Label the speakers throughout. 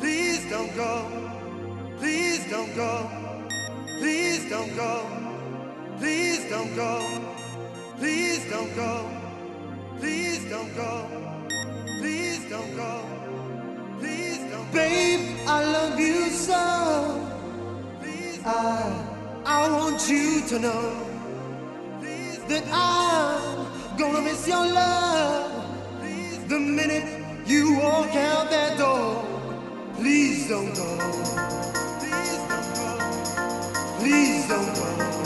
Speaker 1: Please don't go. Please don't go. Please don't go. Please don't go. Please don't go. Please don't go. Please don't go. Please don't Babe, I love you so. I, I want you to know that I'm gonna miss your love the minute you walk out that door. Please don't go. Please don't go. Please don't go.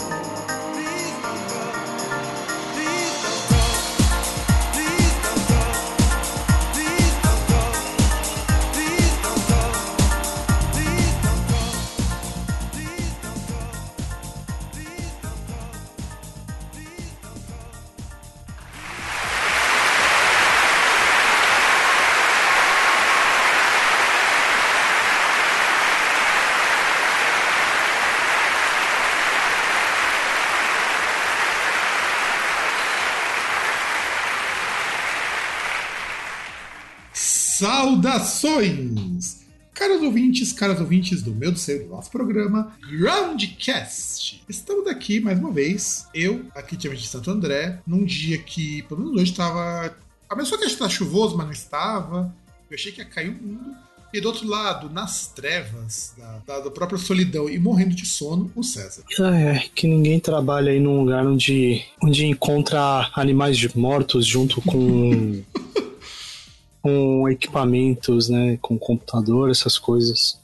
Speaker 2: Saudações! Caros ouvintes, caras ouvintes do meu do seu, do nosso programa Groundcast. Estamos aqui mais uma vez, eu, aqui de Santo André, num dia que, pelo menos hoje, estava. A pessoa que está chuvoso, mas não estava. Eu achei que ia cair o mundo. E do outro lado, nas trevas da, da, da própria solidão e morrendo de sono, o César.
Speaker 3: É, que ninguém trabalha aí num lugar onde, onde encontra animais mortos junto com com equipamentos, né, com computador, essas coisas.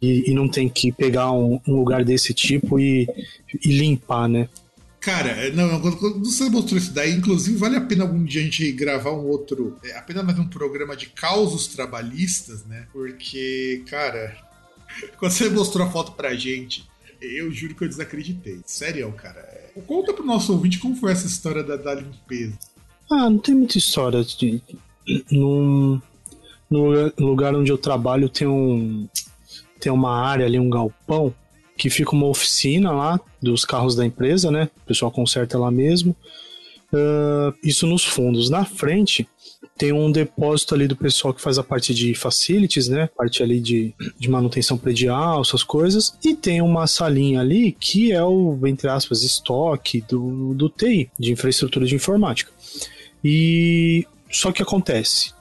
Speaker 3: E, e não tem que pegar um, um lugar desse tipo e, e, limpar, né?
Speaker 2: Cara, não, quando você mostrou isso daí, inclusive vale a pena algum dia a gente gravar um outro, é, apenas mais um programa de causos trabalhistas, né? Porque, cara, quando você mostrou a foto pra gente, eu juro que eu desacreditei. Sério, cara. É, conta pro nosso ouvinte como foi essa história da, da limpeza.
Speaker 3: Ah, não tem muita história de, num, no lugar onde eu trabalho tem um tem uma área ali, um galpão, que fica uma oficina lá dos carros da empresa, né? O pessoal conserta lá mesmo. Uh, isso nos fundos. Na frente tem um depósito ali do pessoal que faz a parte de facilities, né? Parte ali de, de manutenção predial, essas coisas. E tem uma salinha ali que é o, entre aspas, estoque do, do TI, de infraestrutura de informática. E só que acontece,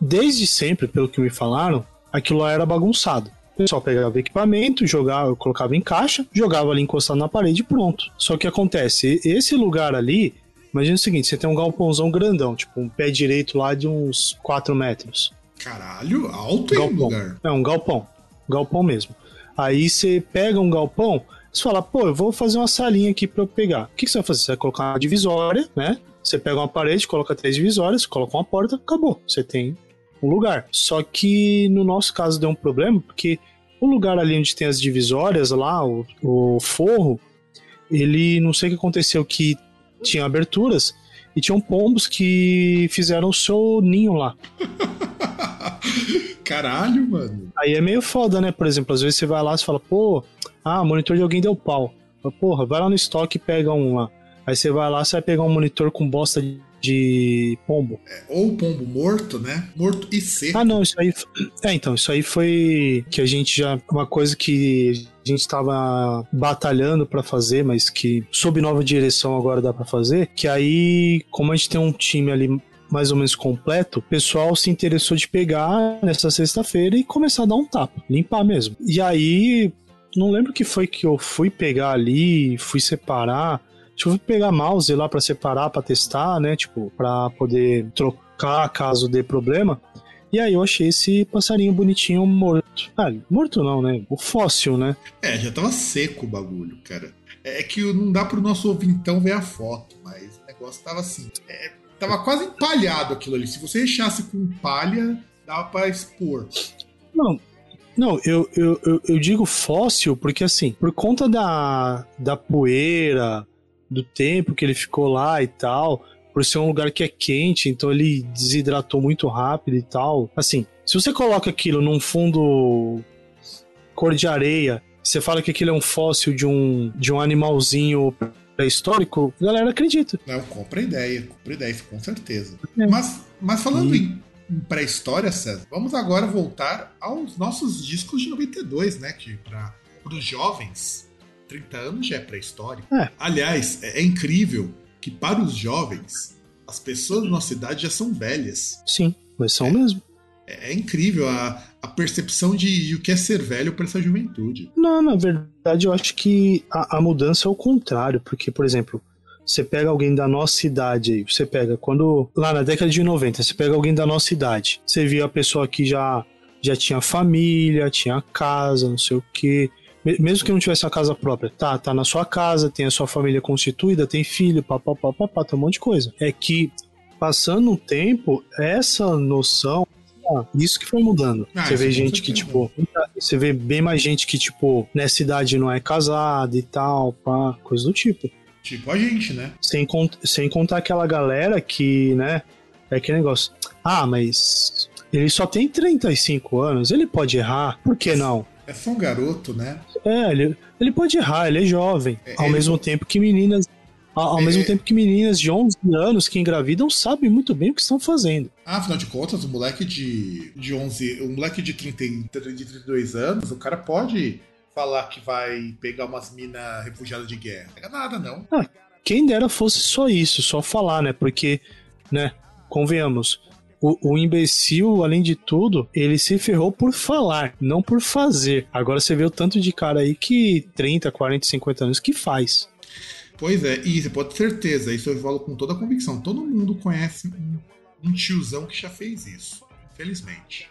Speaker 3: desde sempre, pelo que me falaram, aquilo lá era bagunçado. O pessoal pegava equipamento, jogava, colocava em caixa, jogava ali encostado na parede e pronto. Só que acontece, esse lugar ali, imagina o seguinte, você tem um galpãozão grandão, tipo um pé direito lá de uns 4 metros.
Speaker 2: Caralho, alto
Speaker 3: galpão.
Speaker 2: lugar.
Speaker 3: É um galpão, galpão mesmo. Aí você pega um galpão, você fala, pô, eu vou fazer uma salinha aqui para eu pegar. O que, que você vai fazer? Você vai colocar uma divisória, né? Você pega uma parede, coloca três divisórias, coloca uma porta, acabou. Você tem um lugar. Só que no nosso caso deu um problema, porque o lugar ali onde tem as divisórias lá, o, o forro, ele não sei o que aconteceu, que tinha aberturas e tinham pombos que fizeram o seu ninho lá.
Speaker 2: Caralho, mano.
Speaker 3: Aí é meio foda, né? Por exemplo, às vezes você vai lá e fala, pô, ah, monitor de alguém deu pau. Porra, vai lá no estoque e pega um lá. Aí você vai lá, você vai pegar um monitor com bosta de pombo.
Speaker 2: É, ou pombo morto, né? Morto e seco.
Speaker 3: Ah, não, isso aí. É, então, isso aí foi que a gente já. Uma coisa que a gente estava batalhando para fazer, mas que sob nova direção agora dá para fazer. Que aí, como a gente tem um time ali mais ou menos completo, o pessoal se interessou de pegar nessa sexta-feira e começar a dar um tapa, limpar mesmo. E aí, não lembro que foi que eu fui pegar ali, fui separar. Deixa eu pegar mouse lá para separar, para testar, né? Tipo, para poder trocar caso dê problema. E aí eu achei esse passarinho bonitinho morto. Ah, morto não, né? O fóssil, né?
Speaker 2: É, já tava seco o bagulho, cara. É que não dá pro nosso ouvintão ver a foto, mas o negócio tava assim. É, tava quase empalhado aquilo ali. Se você rechasse com palha, dava pra expor.
Speaker 3: Não, não, eu, eu, eu, eu, digo fóssil porque, assim, por conta da, da poeira, do tempo que ele ficou lá e tal, por ser um lugar que é quente, então ele desidratou muito rápido e tal. Assim, se você coloca aquilo num fundo cor de areia, você fala que aquilo é um fóssil de um, de um animalzinho pré-histórico, a galera acredita.
Speaker 2: Não, compra ideia, compra ideia, com certeza. É. Mas, mas falando, em, em pré-história, César, vamos agora voltar aos nossos discos de 92, né? Que para os jovens, 30 anos já é pré-história.
Speaker 3: É.
Speaker 2: Aliás, é, é incrível que para os jovens, as pessoas da nossa idade já são velhas.
Speaker 3: Sim, mas são mesmo.
Speaker 2: É, é incrível a, a percepção de, de o que é ser velho para essa juventude.
Speaker 3: Não, na verdade, eu acho que a, a mudança é o contrário, porque, por exemplo, você pega alguém da nossa idade aí, você pega quando. Lá na década de 90, você pega alguém da nossa idade, você via a pessoa que já, já tinha família, tinha casa, não sei o quê. Me- Mesmo que não tivesse uma casa própria, tá, tá na sua casa, tem a sua família constituída, tem filho, papapá, papá, tem um monte de coisa. É que, passando o tempo, essa noção, ah, isso que foi mudando.
Speaker 2: Ah,
Speaker 3: você vê gente que, tipo, você vê bem mais gente que, tipo, nessa idade não é casada e tal, pá, coisa do tipo.
Speaker 2: Tipo a gente, né?
Speaker 3: Sem, cont- sem contar aquela galera que, né, é aquele negócio. Ah, mas ele só tem 35 anos, ele pode errar, por que não?
Speaker 2: É só um garoto, né?
Speaker 3: É, ele, ele pode errar, ele é jovem.
Speaker 2: É,
Speaker 3: ao
Speaker 2: ele-
Speaker 3: mesmo tempo que meninas. Ao,
Speaker 2: É,
Speaker 3: mesmo tempo que meninas de 11 anos que engravidam sabem muito bem o que estão fazendo.
Speaker 2: Ah, afinal de contas, o moleque de, de 11, o moleque de, 30, e- de 32 anos, o cara pode falar que vai pegar umas minas refugiadas de guerra. Não pega nada, não.
Speaker 3: Quem dera fosse só isso, só falar, né? Porque, né, convenhamos, o, o imbecil, além de tudo, ele se ferrou por falar, não por fazer. Agora você vê o tanto de cara aí que 30, 40, 50 anos que faz.
Speaker 2: Pois é, e você pode ter certeza, isso eu falo com toda a convicção. Todo mundo conhece um, um tiozão que já fez isso. Infelizmente.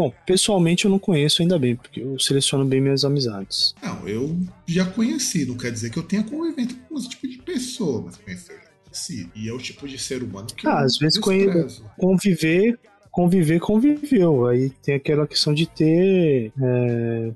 Speaker 3: Bom, pessoalmente eu não conheço ainda bem, porque eu seleciono bem minhas amizades.
Speaker 2: Não, eu já conheci, não quer dizer que eu tenha convivendo com esse tipo de pessoa, mas conhecer eu já conheci. E é o tipo de ser humano que
Speaker 3: Ah,
Speaker 2: eu
Speaker 3: às vezes
Speaker 2: desprezo.
Speaker 3: Conviver, conviver, conviveu. Aí tem aquela questão de ter. é,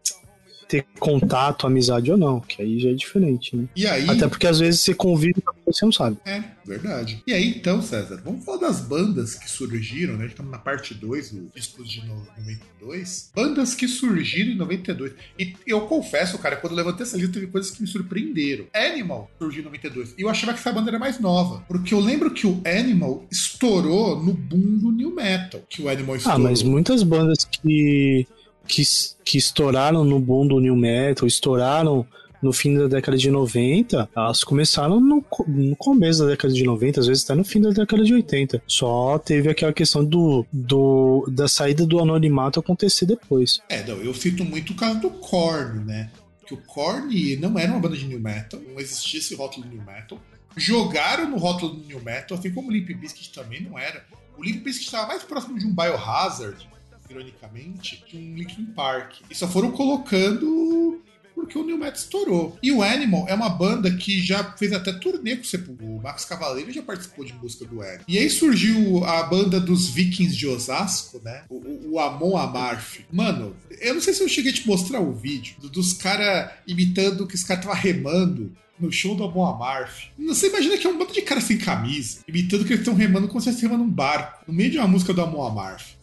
Speaker 3: ter contato, amizade ou não, que aí já é diferente, né?
Speaker 2: E aí.
Speaker 3: Até porque às vezes você convive pessoa, você não sabe.
Speaker 2: É, verdade. E aí, então, César, vamos falar das bandas que surgiram, né? Estamos na parte 2 do discos de no- 92. Bandas que surgiram em 92. E eu confesso, cara, quando eu levantei essa lista, teve coisas que me surpreenderam. Animal surgiu em 92. E eu achava que essa banda era mais nova. Porque eu lembro que o Animal estourou no boom do New Metal. Que o Animal
Speaker 3: Ah,
Speaker 2: estourou.
Speaker 3: mas muitas bandas que, que, que estouraram no boom do New Metal, estouraram no fim da década de 90, elas começaram no, no começo da década de 90, às vezes até no fim da década de 80. Só teve aquela questão do, do da saída do anonimato acontecer depois.
Speaker 2: É, não, eu cito muito o caso do Korn, né? Que o Korn não era uma banda de new metal, não existia esse rótulo de new metal. Jogaram no rótulo do new metal, assim como o Limp Bizkit também não era. O Limp Bizkit estava mais próximo de um Biohazard, ironicamente, que um Linkin Park. E só foram colocando porque o New Metal estourou. E o Animal é uma banda que já fez até turnê com o Sepultura. O Max Cavaleiro já participou de música do Animal. E aí surgiu a banda dos Vikings de Osasco, né? O, o- Amon Amarth. Mano, eu não sei se eu cheguei a te mostrar o vídeo do- dos caras imitando que os caras estavam remando no show do Amon Amarth. Você imagina que é um bando de cara sem camisa, imitando que eles estão remando como se estivessem remando um barco, no meio de uma música do Amon Amarth.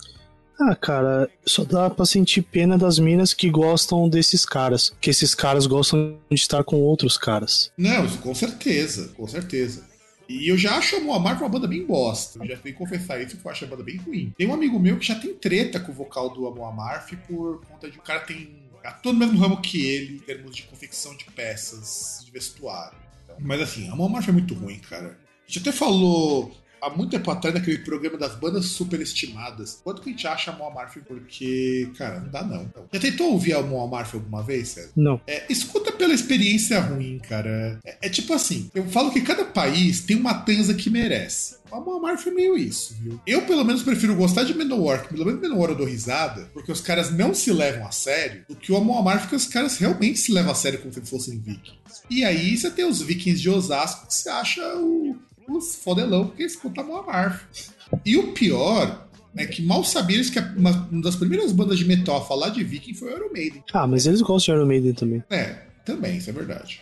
Speaker 3: Ah, cara, só dá pra sentir pena das minas que gostam desses caras. Que esses caras gostam de estar com outros caras.
Speaker 2: Não, com certeza, com certeza. E eu já acho a Moamar uma banda bem bosta. Eu já tenho que confessar isso que eu acho a banda bem ruim. Tem um amigo meu que já tem treta com o vocal do Amon Amarth por conta de o cara tem. atua no mesmo ramo que ele, em termos de confecção de peças de vestuário. Então, mas assim, a Amon Amarth é muito ruim, cara. A gente até falou há muito tempo atrás naquele programa das bandas superestimadas. Quanto que a gente acha a Amarth? Porque, cara, não dá não. Já tentou ouvir a Amarth alguma vez, César?
Speaker 3: Não.
Speaker 2: É, escuta pela experiência ruim, cara. É, é tipo assim, eu falo que cada país tem uma tanza que merece. O Amor foi meio isso, viu? Eu, pelo menos, prefiro gostar de Menowar, que pelo menos Menowar eu dou risada, porque os caras não se levam a sério, do que o Amor Amarth, porque os caras realmente se levam a sério como se fossem vikings. E aí você tem os vikings de Osasco, que você acha o, os fodelão, porque escuta Amor Amarth. E o pior é que mal sabia eles que a- uma, uma das primeiras bandas de metal a falar de viking foi o Iron Maiden.
Speaker 3: Ah, mas eles gostam de Iron Maiden também.
Speaker 2: É, também, isso é verdade.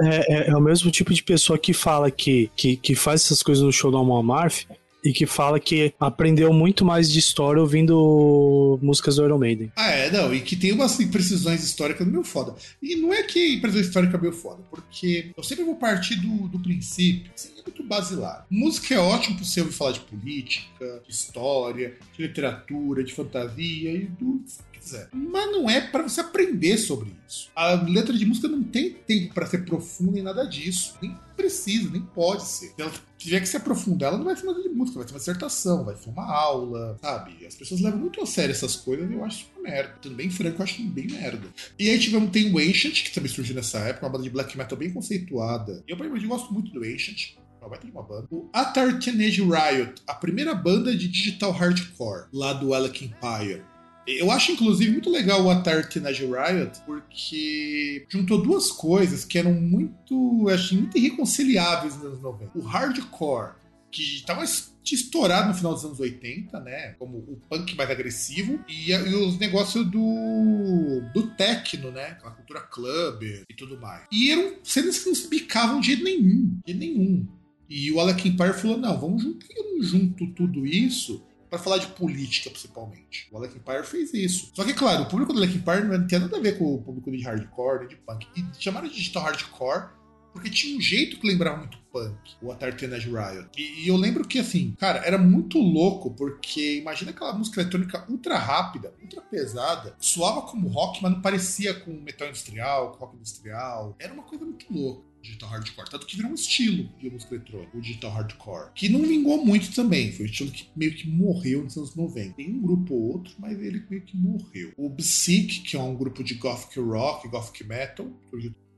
Speaker 3: É, é- é o mesmo tipo de pessoa que fala que, que, que faz essas coisas no show do Amon Amarth e que fala que aprendeu muito mais de história ouvindo músicas do Iron Maiden.
Speaker 2: Ah, é, não, e que tem umas imprecisões históricas meio foda. E não é que imprecisão histórica é meio foda, porque eu sempre vou partir do, do princípio. assim, é muito basilar. Música é ótimo pra você ouvir falar de política, de história, de literatura, de fantasia e do quiser. Mas não é para você aprender sobre isso. A letra de música não tem tempo para ser profunda em nada disso. Nem precisa, nem pode ser. Se ela tiver que se aprofundar, ela não vai ser letra de música, vai ser uma dissertação, vai ser uma aula, sabe? As pessoas levam muito a sério essas coisas e eu acho uma merda. Sendo bem franco, eu acho bem merda. E aí tivemos, tem o Ancient, que também surgiu nessa época, uma banda de black metal bem conceituada. E eu, eu gosto muito do Ancient. Vai ter uma banda. O Atar Teenage Riot, a primeira banda de digital hardcore, lá do Alec Empire. Eu acho, inclusive, muito legal o Atar Teenage Riot, porque juntou duas coisas que eram muito, acho, muito irreconciliáveis nos anos 90. O hardcore, que estava estourado no final dos anos 80, né? Como o punk mais agressivo, e, e os negócios do, do techno, né? A cultura club e tudo mais. E eram cenas que não se bicavam de jeito nenhum. De nenhum. E o Alec Empire falou: não, vamos junto, junto tudo isso para falar de política, principalmente. O Alec Empire fez isso. Só que, claro, o público do Alec Empire não tem nada a ver com o público de hardcore, nem de punk. E chamaram de digital hardcore porque tinha um jeito que lembrava muito punk, o Atari Teenage Riot. E, e, eu lembro que, assim, cara, era muito louco, porque imagina aquela música eletrônica ultra rápida, ultra pesada, soava como rock, mas não parecia com metal industrial, com rock industrial. Era uma coisa muito louca digital hardcore. Tanto que virou um estilo de música eletrônica, o digital hardcore. Que não vingou muito também. Foi um estilo que meio que morreu nos anos 90. Tem um grupo ou outro, mas ele meio que morreu. O Psych, que é um grupo de gothic rock, gothic metal,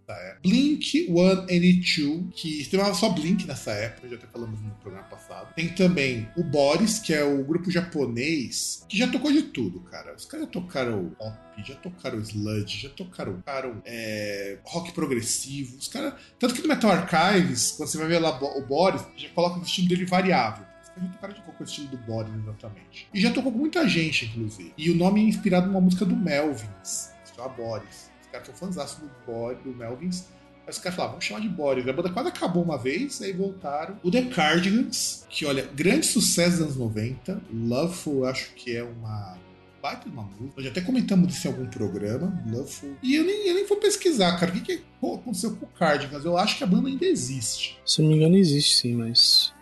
Speaker 2: surgiu Blink 182, que se chamava só Blink nessa época, já até falamos no programa passado. Tem também o Boris, que é o grupo japonês, que já tocou de tudo, cara. Os caras já tocaram pop, já tocaram sludge, já tocaram, tocaram é, rock progressivo. Os caras. Tanto que no Metal Archives, quando você vai ver lá o Boris, já coloca o estilo dele variável. Já tocaram de qualquer estilo do Boris, exatamente. E já tocou com muita gente, inclusive. E o nome é inspirado numa música do Melvins, que chama Boris caras são fãs do Boris, do Melvins. Aí os caras falaram, vamos chamar de Boris. A banda quase acabou uma vez, aí voltaram. O The Cardigans, que olha, grande sucesso dos anos 90. Loveful, acho que é uma baita de uma música. Nós já até comentamos isso em algum programa, Loveful. E eu nem, eu nem vou pesquisar, cara, o que, que aconteceu com o Cardigans. Eu acho que a banda ainda existe.
Speaker 3: Se não me engano, existe sim, mas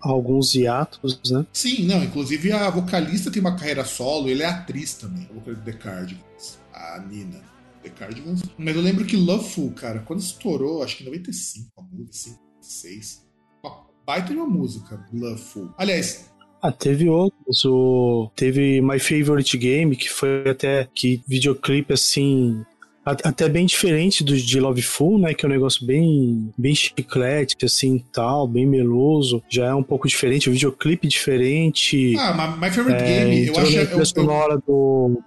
Speaker 3: alguns hiatos, né?
Speaker 2: Sim, não. Inclusive a vocalista tem uma carreira solo, ele é atriz também, a vocalista do The Cardigans, a Nina. The Cardigans. Mas eu lembro que Loveful, cara, quando estourou, acho que em 95, a música, 96, uma baita de uma música, Loveful. Aliás,
Speaker 3: ah, teve outros. O... Teve My Favorite Game, que foi até que videoclipe assim até bem diferente do de Love Full, né? Que é um negócio bem, bem chiclete, assim, tal, bem meloso. Já é um pouco diferente, o videoclipe diferente.
Speaker 2: Ah, My Favorite é, Game, eu acho...
Speaker 3: Na trilha eu, sonora eu... do...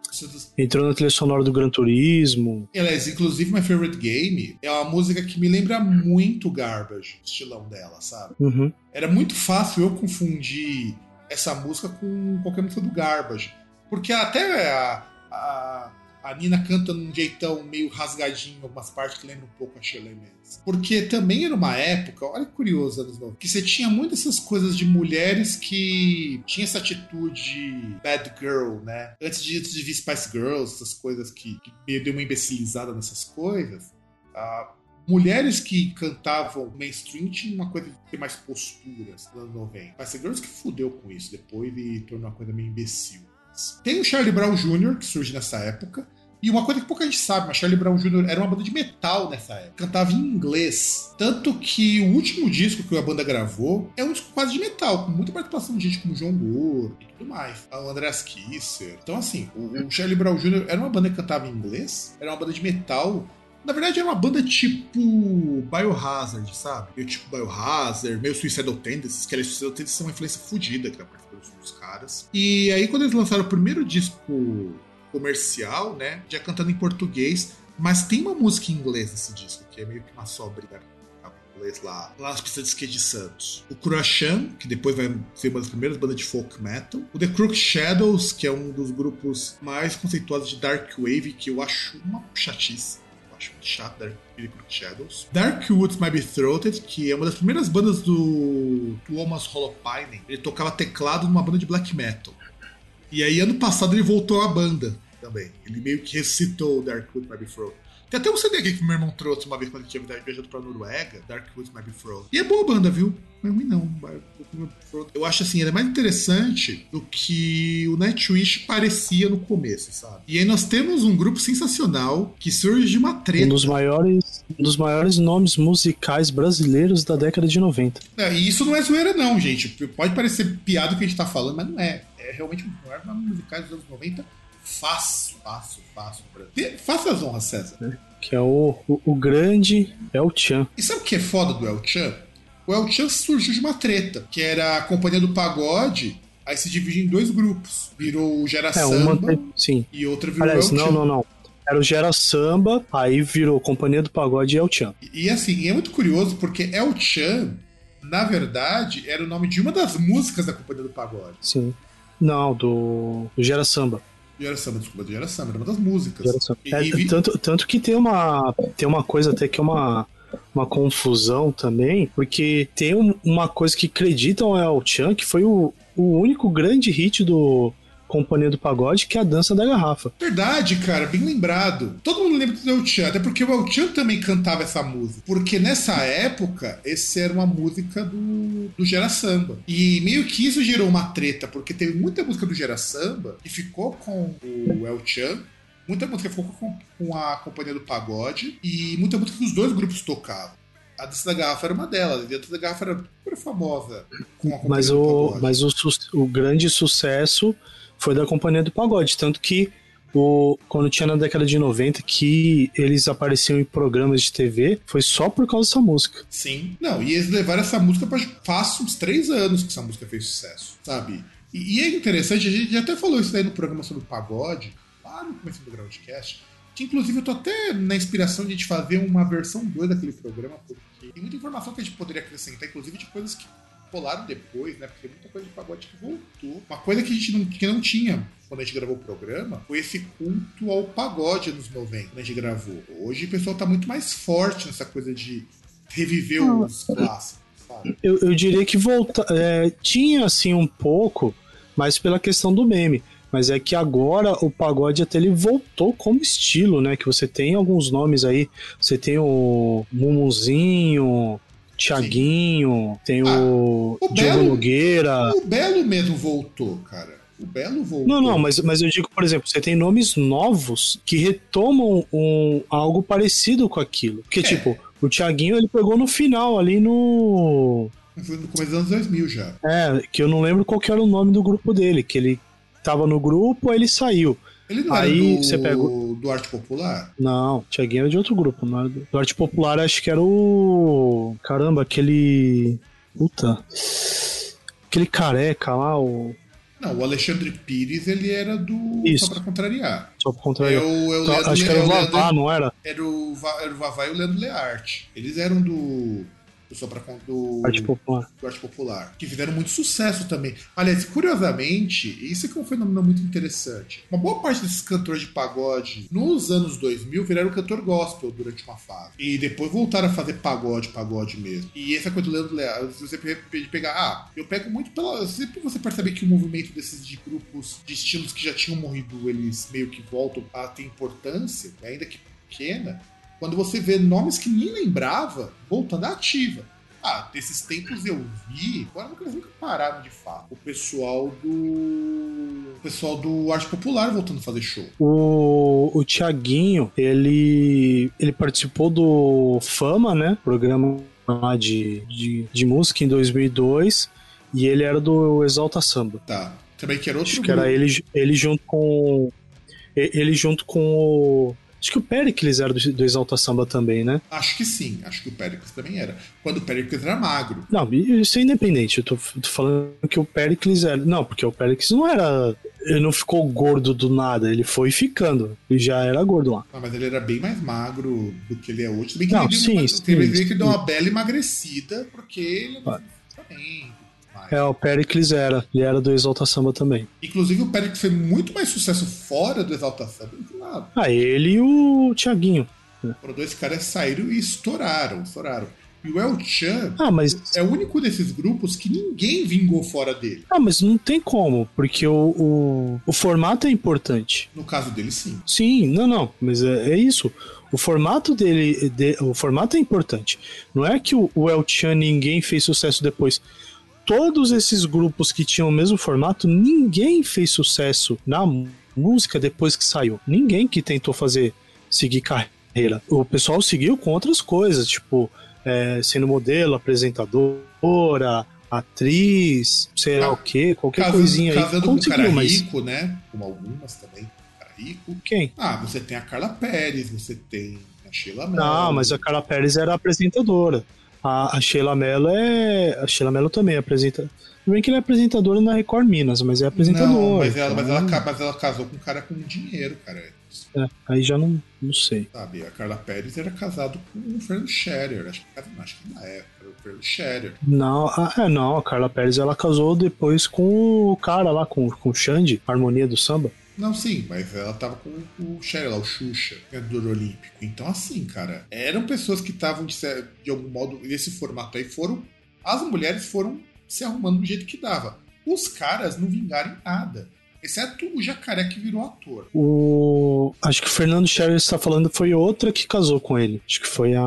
Speaker 3: Entrou na trilha sonora do Gran Turismo.
Speaker 2: Aliás, inclusive My Favorite Game é uma música que me lembra muito Garbage, o estilão dela, sabe?
Speaker 3: Uhum.
Speaker 2: Era muito fácil eu confundir essa música com qualquer música do Garbage. Porque até a, a a Nina canta num jeitão meio rasgadinho, algumas partes que lembram um pouco a Shirley Manson. Porque também era uma época, olha que curioso, anos 90, que você tinha muitas essas coisas de mulheres que tinham essa atitude bad girl, né? Antes de, antes de vir Spice Girls, essas coisas que, que meio deu uma imbecilizada nessas coisas. Uh, mulheres que cantavam mainstream tinham uma coisa de ter mais posturas nos anos 90. Spice Girls que fudeu com isso depois e tornou uma coisa meio imbecil. Tem o Charlie Brown Jr., que surge nessa época. E uma coisa que pouca gente sabe, mas Charlie Brown Jr. era uma banda de metal nessa época. Cantava em inglês. Tanto que o último disco que a banda gravou é um disco quase de metal, com muita participação de gente como João Gore e tudo mais. O Andreas Kisser. Então, assim, o, o Charlie Brown Jr. era uma banda que cantava em inglês, era uma banda de metal. Na verdade, era uma banda tipo Biohazard, sabe? Meio tipo Biohazard, meio Suicidal Tendencies, que aliás, Suicidal Tendencies são uma influência fodida que tá dos caras. E aí, quando eles lançaram o primeiro disco comercial, né, já cantando em português, mas tem uma música em inglês nesse disco, que é meio que uma sobra em inglês lá, lá nas pistas de skate de Santos. O Crushan, que depois vai ser uma das primeiras bandas de folk metal. O The Crook Shadows, que é um dos grupos mais conceituados de Dark Wave, que eu acho uma chatice acho muito chato, Dark Shadows. Dark Woods Might Be Throated, que é uma das primeiras bandas do Thomas Holopainen. Ele tocava teclado numa banda de black metal. E aí, ano passado, ele voltou à banda também. Ele meio que recitou Dark Woods Might Be Throated. Tem até um CD aqui que meu irmão trouxe uma vez quando ele tinha viajado pra Noruega, Dark Woods Might Be Frozen. E é boa banda, viu? Não é ruim não. Eu acho assim, ele é mais interessante do que o Nightwish parecia no começo, sabe? E aí nós temos um grupo sensacional que surge de uma treta.
Speaker 3: Um dos maiores, um dos maiores nomes musicais brasileiros da década de 90.
Speaker 2: É, e isso não é zoeira não, gente. Pode parecer piada o que a gente tá falando, mas não é. É realmente um dos maiores nomes musicais dos anos 90. Fácil, fácil, fácil. Faça as honras, César.
Speaker 3: É, que é o, o, o grande El Chan.
Speaker 2: E sabe o que é foda do El Chan? O El Chan surgiu de uma treta, que era a Companhia do Pagode, aí se divide em dois grupos. Virou o Gera é, Samba
Speaker 3: uma... Sim.
Speaker 2: e outra virou
Speaker 3: Aliás,
Speaker 2: o El.
Speaker 3: Não, não, não. Era o Gera Samba, aí virou Companhia do Pagode e El Chan.
Speaker 2: E, e assim, é muito curioso porque El Chan, na verdade, era o nome de uma das músicas da Companhia do Pagode.
Speaker 3: Sim. Não, do, do Gera Samba.
Speaker 2: Gera Samba, desculpa, Samba, era uma das músicas.
Speaker 3: E, é, e... tanto, tanto que tem uma, tem uma coisa até que é uma uma confusão também, porque tem um, uma coisa que acreditam é o Chan, que foi o, o único grande hit do Companhia do Pagode, que é a dança da garrafa.
Speaker 2: Verdade, cara, bem lembrado. Todo mundo lembra do El Chan, até porque o El Chan também cantava essa música. Porque nessa época, essa era uma música do, do Gera Samba. E meio que isso gerou uma treta, porque teve muita música do Gera Samba que ficou com o El Chan Muita música ficou com, com a Companhia do Pagode e muita música que os dois grupos tocavam. A Dança da Garrafa era uma delas. A Dança da Garrafa era super famosa com a Companhia
Speaker 3: mas
Speaker 2: do
Speaker 3: o,
Speaker 2: Pagode.
Speaker 3: Mas o, o grande sucesso foi da Companhia do Pagode. Tanto que o, quando tinha na década de 90 que eles apareciam em programas de TV, foi só por causa dessa música.
Speaker 2: Sim. Não, e eles levaram essa música para faz uns três anos que essa música fez sucesso, sabe? E, e, é interessante, a gente até falou isso aí no programa sobre o pagode, lá no começo do Groundcast, que inclusive eu tô até na inspiração de a gente fazer uma versão 2 daquele programa, porque tem muita informação que a gente poderia acrescentar, inclusive de coisas que rolaram depois, né? Porque tem muita coisa de pagode que voltou. Uma coisa que a gente não, que não tinha quando a gente gravou o programa foi esse culto ao pagode nos 90, quando a gente gravou. Hoje o pessoal tá muito mais forte nessa coisa de reviver os clássicos.
Speaker 3: Eu, eu, diria que volta, é, tinha assim um pouco, mas pela questão do meme. Mas é que agora o pagode até ele voltou como estilo, né? Que você tem alguns nomes aí. Você tem o Mumunzinho, Tiaguinho, tem ah, o, o Diogo Belo, Nogueira.
Speaker 2: O Belo mesmo voltou, cara. O Belo voltou.
Speaker 3: Não, não, mas, mas eu digo, por exemplo, você tem nomes novos que retomam um, algo parecido com aquilo. Porque, é. tipo, o Tiaguinho ele pegou no final ali no.
Speaker 2: Foi no começo dos anos 2000 já.
Speaker 3: É, que eu não lembro qual que era o nome do grupo dele, que ele tava no grupo, aí ele saiu.
Speaker 2: Ele não
Speaker 3: aí
Speaker 2: era do,
Speaker 3: você pega... do
Speaker 2: Arte Popular?
Speaker 3: Não, o Thiaguinho era de outro grupo. Não do... do Arte Popular acho que era o. Caramba, aquele. Puta. Aquele careca lá, o.
Speaker 2: Não, o Alexandre Pires, ele era do.
Speaker 3: Isso.
Speaker 2: Só pra contrariar.
Speaker 3: Só pra contrariar.
Speaker 2: Eu, eu
Speaker 3: então, acho que era o Vavá, não era?
Speaker 2: Era o, era o Vavá e o Leandro Learte. Eles eram do só para do
Speaker 3: Arte Popular.
Speaker 2: do Arte Popular, que fizeram muito sucesso também. Aliás, curiosamente, isso é que é um fenômeno muito interessante. Uma boa parte desses cantores de pagode nos anos 2000 viraram cantor gospel durante uma fase. E depois voltaram a fazer pagode, pagode mesmo. E essa coisa do Leandro Leal, você pegar, ah, eu pego muito pela. Sempre você percebe que o movimento desses de grupos de estilos que já tinham morrido, eles meio que voltam a ter importância, ainda que pequena, quando você vê nomes que nem lembrava voltando à ativa. Ah, desses tempos eu vi, agora eles nunca pararam de fato. O pessoal do. O pessoal do Arte Popular voltando a fazer show.
Speaker 3: O, o Tiaguinho, ele. ele participou do Fama, né? Programa lá de, de, de música em 2002. E ele era do Exalta Samba.
Speaker 2: Tá. Também que era outro
Speaker 3: Acho que era ele, ele junto com. Ele junto com o Acho que o Pericles era do, do Exalta Samba também, né?
Speaker 2: Acho que sim, acho que o Pericles também era. Quando o Pericles era magro.
Speaker 3: Não, isso é independente. Eu tô, tô falando que o Pericles era. Não, porque o Pericles não era. Ele não ficou gordo do nada, ele foi ficando. Ele já era gordo lá.
Speaker 2: Não, mas ele era bem mais magro do que ele é hoje. Bem que
Speaker 3: não,
Speaker 2: ele
Speaker 3: sim,
Speaker 2: uma,
Speaker 3: sim,
Speaker 2: ele
Speaker 3: sim.
Speaker 2: que deu uma bela emagrecida, porque ele é ah. também.
Speaker 3: É, o Pericles era. Ele era do Exalta Samba também.
Speaker 2: Inclusive, o Pericles fez muito mais sucesso fora do Exalta Samba do que lá.
Speaker 3: Ah, ele e o Tiaguinho.
Speaker 2: Foram dois caras saíram e estouraram, estouraram. E o El Chan
Speaker 3: Ah, mas.
Speaker 2: é o único desses grupos que ninguém vingou fora dele.
Speaker 3: Ah, mas não tem como, porque o, o, o formato é importante.
Speaker 2: No caso dele, sim.
Speaker 3: Sim, não, não, mas é, é isso. O formato dele, de- o formato é importante. Não é que o, o El Chan ninguém fez sucesso depois. Todos esses grupos que tinham o mesmo formato, ninguém fez sucesso na música depois que saiu. Ninguém que tentou fazer seguir carreira. O pessoal seguiu com outras coisas, tipo é, sendo modelo, apresentadora, atriz, sei lá
Speaker 2: Ah,
Speaker 3: o que, qualquer
Speaker 2: Casando,
Speaker 3: coisinha aí.
Speaker 2: casando com cara
Speaker 3: Conseguiu, mas
Speaker 2: rico, né? Como algumas também. Cara rico.
Speaker 3: quem?
Speaker 2: Ah, você tem a Carla Pérez, você tem a Sheila Mello.
Speaker 3: Não, mas a Carla Pérez era apresentadora. A, a Sheila Mello é. A Sheila Mello também apresenta. Tudo bem que ela é apresentadora na Record Minas, mas é apresentadora.
Speaker 2: Não, mas ela, mas,
Speaker 3: então,
Speaker 2: ela, ca- mas ela casou com um cara com dinheiro, cara.
Speaker 3: é, aí já não, não sei.
Speaker 2: Sabe? A Carla Pérez era casado com o Fernando Scherer. Acho que, acho que na época era o Fernando Scherer.
Speaker 3: Não, ah, é, não, a Carla Pérez ela casou depois com o cara lá, com, com o Xande, Harmonia do Samba.
Speaker 2: Não, sim, mas ela tava com o Scherer lá, o Xuxa, ganhador olímpico. Então, assim, cara, eram pessoas que estavam, de, de algum modo, nesse formato aí, foram. As mulheres foram se arrumando do jeito que dava. Os caras não vingaram em nada. Exceto o jacaré que virou ator.
Speaker 3: O. Acho que o Fernando Scherer está falando foi outra que casou com ele. Acho que foi a.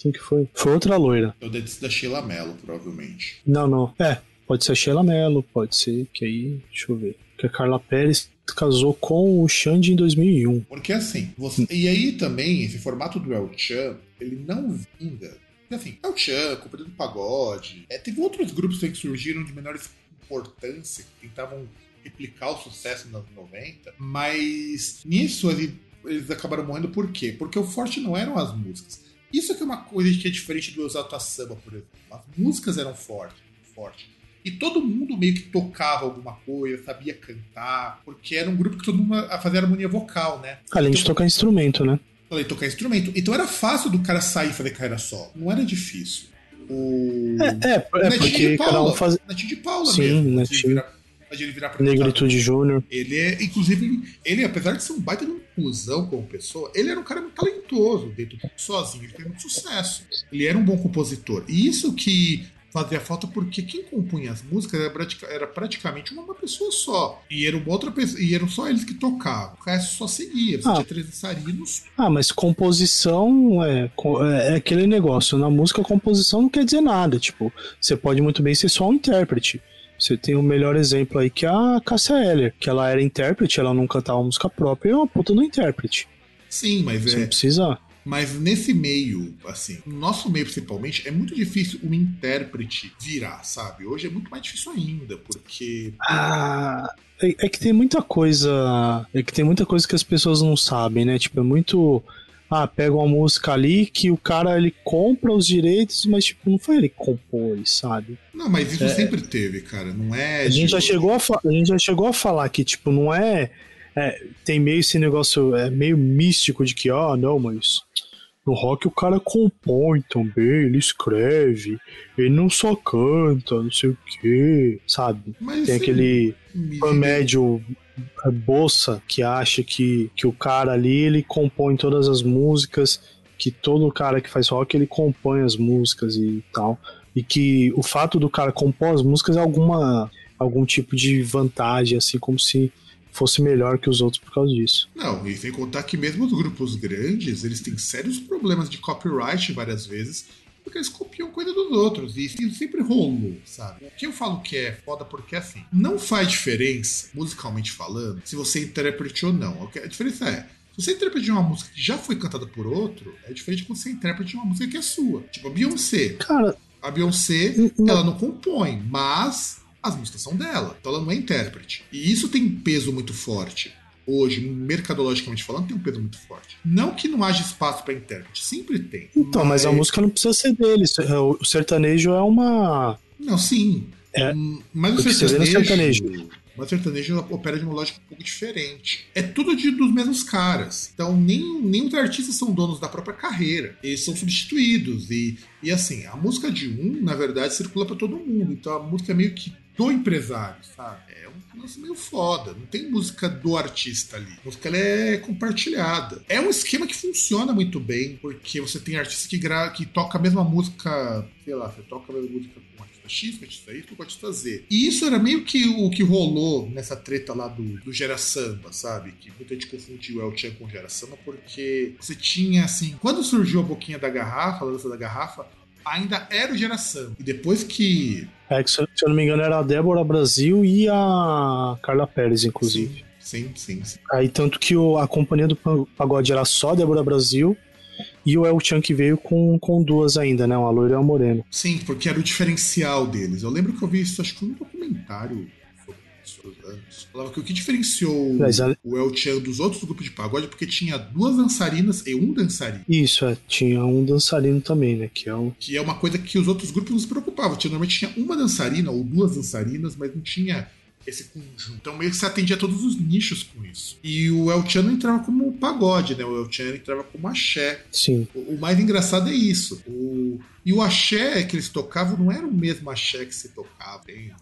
Speaker 3: Quem que foi? Foi outra loira.
Speaker 2: Eu disse da Sheila Mello, provavelmente.
Speaker 3: Não, não. É, pode ser a Sheila Mello, pode ser que aí. Deixa eu ver. Que a Carla Pérez casou com o Xande em 2001.
Speaker 2: Porque assim, você... e aí também, esse formato do El Chan, ele não vinga. Porque assim, El Chan, Companhia do Pagode, é, teve outros grupos que surgiram de menor importância, que tentavam replicar o sucesso nos anos 90, mas nisso ele- eles acabaram morrendo por quê? Porque o forte não eram as músicas. Isso que é uma coisa que é diferente do Exalta Samba, por exemplo. As músicas eram fortes, fortes. E todo mundo meio que tocava alguma coisa, sabia cantar, porque era um grupo que todo mundo fazia harmonia vocal, né?
Speaker 3: Além de
Speaker 2: Então-
Speaker 3: tocar instrumento, né?
Speaker 2: Falei, tocar instrumento. Então era fácil do cara sair e fazer carreira solo. Não era difícil. O.
Speaker 3: É, é, é porque
Speaker 2: de
Speaker 3: cada
Speaker 2: Paula.
Speaker 3: um faz.
Speaker 2: Netinho de Paula
Speaker 3: Sim,
Speaker 2: mesmo. de
Speaker 3: Netinho.
Speaker 2: virar- de ele virar apresentador.
Speaker 3: Negritude Júnior.
Speaker 2: Ele é, inclusive, ele, apesar de ser um baita de um cuzão como pessoa, ele era um cara muito talentoso dentro do sozinho, ele teve muito sucesso. Ele era um bom compositor. E isso que fazia falta porque quem compunha as músicas era, pratica- era praticamente uma, uma pessoa só. E era uma outra pessoa, e eram só eles que tocavam. O resto só seguia. Você
Speaker 3: Ah.
Speaker 2: tinha três dançarinos.
Speaker 3: Ah, mas composição é, é, é aquele negócio. Na música, composição não quer dizer nada. Tipo, você pode muito bem ser só um intérprete. Você tem o melhor exemplo aí que é a Cássia Eller, que ela era intérprete, ela não cantava música própria, e é uma puta do intérprete.
Speaker 2: Sim, mas
Speaker 3: Você
Speaker 2: é.
Speaker 3: não precisa.
Speaker 2: Mas nesse meio, assim, no nosso meio principalmente, é muito difícil um intérprete virar, sabe? Hoje é muito mais difícil ainda, porque.
Speaker 3: Ah, é, é que tem muita coisa. É que tem muita coisa que as pessoas não sabem, né? Tipo, é muito. Ah, pega uma música ali que o cara ele compra os direitos, mas tipo, não foi ele que compôs, sabe?
Speaker 2: Não, mas isso
Speaker 3: É.
Speaker 2: sempre teve, cara. Não é.
Speaker 3: A gente, já
Speaker 2: hoje.
Speaker 3: chegou a a gente já chegou a falar que, tipo, não é, é, Tem meio esse negócio é, meio místico de que, ah, não, mas. No rock o cara compõe também, ele escreve, ele não só canta, não sei o quê, sabe?
Speaker 2: Mas,
Speaker 3: Tem
Speaker 2: sim,
Speaker 3: aquele médio é, bolsa que acha que, que o cara ali ele compõe todas as músicas, que todo cara que faz rock ele compõe as músicas e tal. E que o fato do cara compor as músicas é alguma algum tipo de vantagem, assim, como se fosse melhor que os outros por causa disso.
Speaker 2: Não, e sem contar que mesmo os grupos grandes, eles têm sérios problemas de copyright várias vezes, porque eles copiam coisa dos outros, e isso sempre rolou, sabe? O que eu falo que é foda porque, assim, não faz diferença, musicalmente falando, se você é intérprete ou não. A diferença é, se você é intérprete de uma música que já foi cantada por outro, é diferente de você é intérprete de uma música que é sua. Tipo, a Beyoncé.
Speaker 3: Cara,
Speaker 2: A Beyoncé,
Speaker 3: Não.
Speaker 2: ela não compõe, mas as músicas são dela. Então ela não é intérprete. E isso tem peso muito forte. Hoje, mercadologicamente falando, tem um peso muito forte. Não que não haja espaço para intérprete, sempre tem.
Speaker 3: então, mas a música não precisa ser dele. O sertanejo é uma.
Speaker 2: Não, sim.
Speaker 3: É.
Speaker 2: Hum, Mas o
Speaker 3: no
Speaker 2: sertanejo. Mas o sertanejo opera de uma lógica um pouco diferente. É tudo de, dos mesmos caras. Então, nem, nem os artistas são donos da própria carreira. Eles são substituídos. E, e assim, a música de um, na verdade, circula para todo mundo. Então, a música meio que do empresário, sabe? É um lance meio foda. Não tem música do artista ali. A música é compartilhada. É um esquema que funciona muito bem, porque você tem artista que, gra... que toca a mesma música, sei lá, você toca a mesma música com artista X, com artista Y, com artista Z. E isso era meio que o que rolou nessa treta lá do, do Gera Samba, sabe? Que muita gente confundiu El Chan com Gera Samba, porque você tinha, assim, quando surgiu a boquinha da garrafa, a dança da garrafa, ainda era o Geração. E depois que.
Speaker 3: É, que se eu não me engano era a Débora Brasil e a Carla Pérez, inclusive.
Speaker 2: Sim, sim, sim.
Speaker 3: Aí tanto que o, a companhia do pagode era só a Débora Brasil e o El Chan que veio com, com duas ainda, né? Uma loira e uma morena.
Speaker 2: Sim, porque era o diferencial deles. Eu lembro que eu vi isso, acho que um documentário Falava que o que diferenciou o El Chan dos outros grupos de pagode é porque tinha duas dançarinas e um dançarino.
Speaker 3: Isso, é, tinha um dançarino também, né? Que é, um...
Speaker 2: que é uma coisa que os outros grupos não se preocupavam. Tinha, normalmente tinha uma dançarina ou duas dançarinas, mas não tinha esse conjunto. Então meio que se atendia a todos os nichos com isso. E o El Chan não entrava como pagode, né? O El Chan entrava como axé.
Speaker 3: Sim.
Speaker 2: O, o mais engraçado é isso. O... E o axé que eles tocavam não era o mesmo axé que se tocava em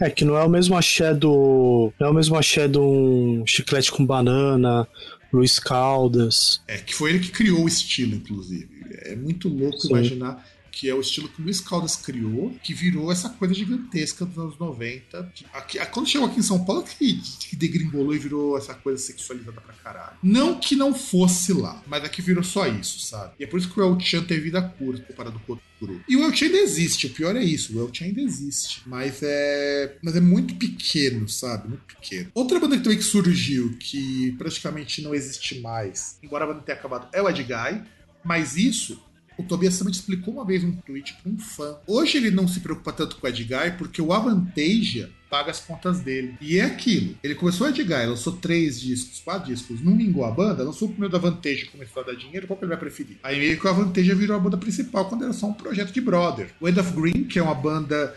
Speaker 3: é que não é o mesmo axé do. Não é o mesmo axé de um chiclete com banana, Luiz Caldas.
Speaker 2: É, que foi ele que criou o estilo, inclusive. É muito louco Sim. imaginar que é o estilo que o Luiz Caldas criou, que virou essa coisa gigantesca dos anos 90. Aqui, quando chegou aqui em São Paulo, que, que degringolou e virou essa coisa sexualizada pra caralho. Não que não fosse lá, mas aqui virou só isso, sabe? E é por isso que o El Chan teve vida curta comparado com o grupo. E o El Chan ainda existe, o pior é isso, o El Chan ainda existe. Mas é. Mas é muito pequeno, sabe? Muito pequeno. Outra banda que também que surgiu, que praticamente não existe mais, embora a banda tenha acabado, é o Ed Guy. Mas isso o Tobias Summit explicou uma vez um tweet para um fã. Hoje ele não se preocupa tanto com o Edguy porque o Avantasia paga as contas dele. E é aquilo. Ele começou o Edguy, lançou três discos, quatro discos, não mingou a banda, lançou o primeiro da Avantasia começou a dar dinheiro, qual que ele vai preferir? Aí meio que o Avantasia virou a banda principal quando era só um projeto de brother. O End of Green, que é uma banda.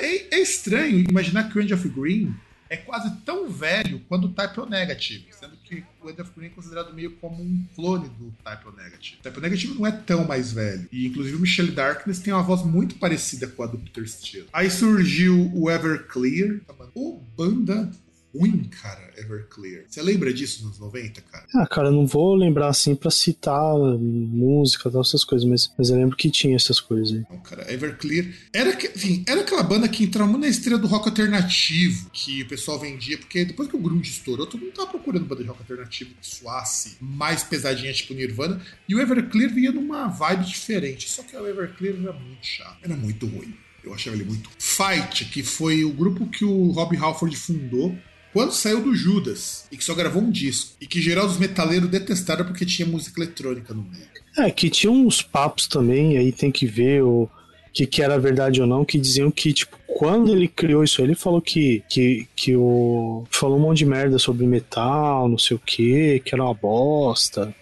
Speaker 2: É, é estranho imaginar que o End of Green é quase tão velho quanto o Type O Negative, sendo que o End of Green é considerado meio como um clone do Type O Negative. O Type O Negative não é tão mais velho, e inclusive o Michelle Darkness tem uma voz muito parecida com a do Peter Steele. Aí surgiu o Everclear, o banda ruim, cara, Everclear. Você lembra disso nos 90, cara?
Speaker 3: Ah, cara, não vou lembrar assim pra citar música e essas coisas, mas, mas eu lembro que tinha essas coisas aí.
Speaker 2: Não, cara, Everclear era, enfim, era aquela banda que entrava muito na estrela do rock alternativo, que o pessoal vendia, porque depois que o grunge estourou, todo mundo tava procurando banda de rock alternativo que suasse mais pesadinha, tipo Nirvana, e o Everclear vinha numa vibe diferente, só que o Everclear era muito chato, era muito ruim. Eu achava ele muito. Fight, que foi o grupo que o Rob Halford fundou quando saiu do Judas e que só gravou um disco e que geral dos metaleiros detestaram porque tinha música eletrônica no meio.
Speaker 3: É, que tinha uns papos também, aí tem que ver o que, que era verdade ou não, que diziam que, tipo, quando ele criou isso, ele falou que, que, que o. falou um monte de merda sobre metal, não sei o que, que era uma bosta,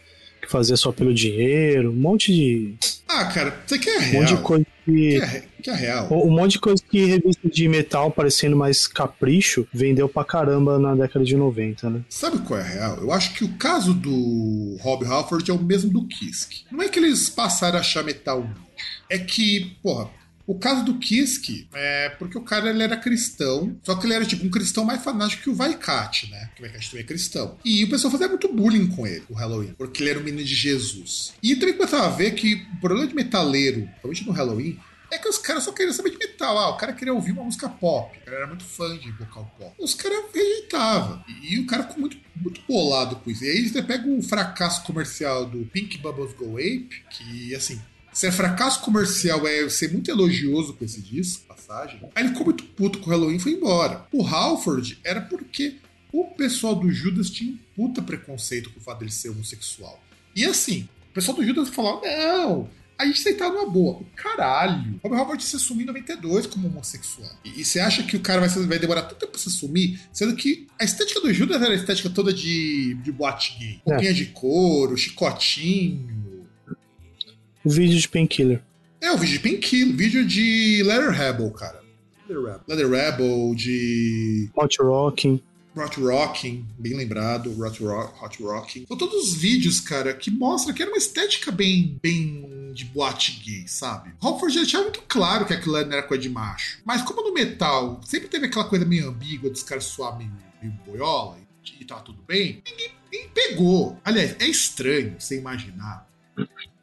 Speaker 3: fazia só pelo dinheiro, um monte de.
Speaker 2: Ah, cara, você quer real? Um monte de
Speaker 3: coisa
Speaker 2: que, que, é, que é real.
Speaker 3: Um monte de coisa que revista de metal parecendo mais capricho vendeu pra caramba na década de 90, né?
Speaker 2: Sabe qual é a real? Eu acho que o caso do Rob Halford é o mesmo do Kisk. Não é que eles passaram a achar metal é que, porra, o caso do Kiske é porque o cara ele era cristão, só que ele era tipo um cristão mais fanático que o Vaikat, né? Que o Vaikat também é cristão. E o pessoal fazia muito bullying com ele, o Halloween, porque ele era o menino de Jesus. E também começava a ver que o problema de metaleiro, principalmente no Halloween, é que os caras só queriam saber de metal. Ah, o cara queria ouvir uma música pop. O cara era muito fã de vocal pop. Os caras rejeitavam. E, e, o cara ficou muito, muito bolado com isso. E aí você pega o fracasso comercial do Pink Bubbles Go Ape, que, assim, se é fracasso comercial é ser muito elogioso com esse disco, passagem. Aí ele ficou muito puto com o Halloween e foi embora. O Halford era porque o pessoal do Judas tinha um puta preconceito com o fato dele ser homossexual. E assim, o pessoal do Judas falava: não, a gente aceitava numa boa. Caralho. O Robert Halford se assumiu em 92 como homossexual. E, e você acha que o cara vai, vai, demorar tanto tempo pra se assumir, sendo que a estética do Judas era a estética toda de, de boate gay. É. Roupinha de couro, chicotinho
Speaker 3: o vídeo de Painkiller.
Speaker 2: É, o vídeo de Painkiller, vídeo de Leather Rebel, cara. Leather Rebel, Leather Rebel de.
Speaker 3: Hot Rocking.
Speaker 2: Hot Rocking, bem lembrado, Hot, Rock, Hot Rocking. São todos os vídeos, cara, que mostram que era uma estética bem, bem de boate gay, sabe? Rockford já tinha muito claro que aquilo era coisa de macho. Mas como no metal sempre teve aquela coisa meio ambígua dos caras suar meio, meio boiola e, e tá tudo bem, ninguém, ninguém pegou. Aliás, é estranho você imaginar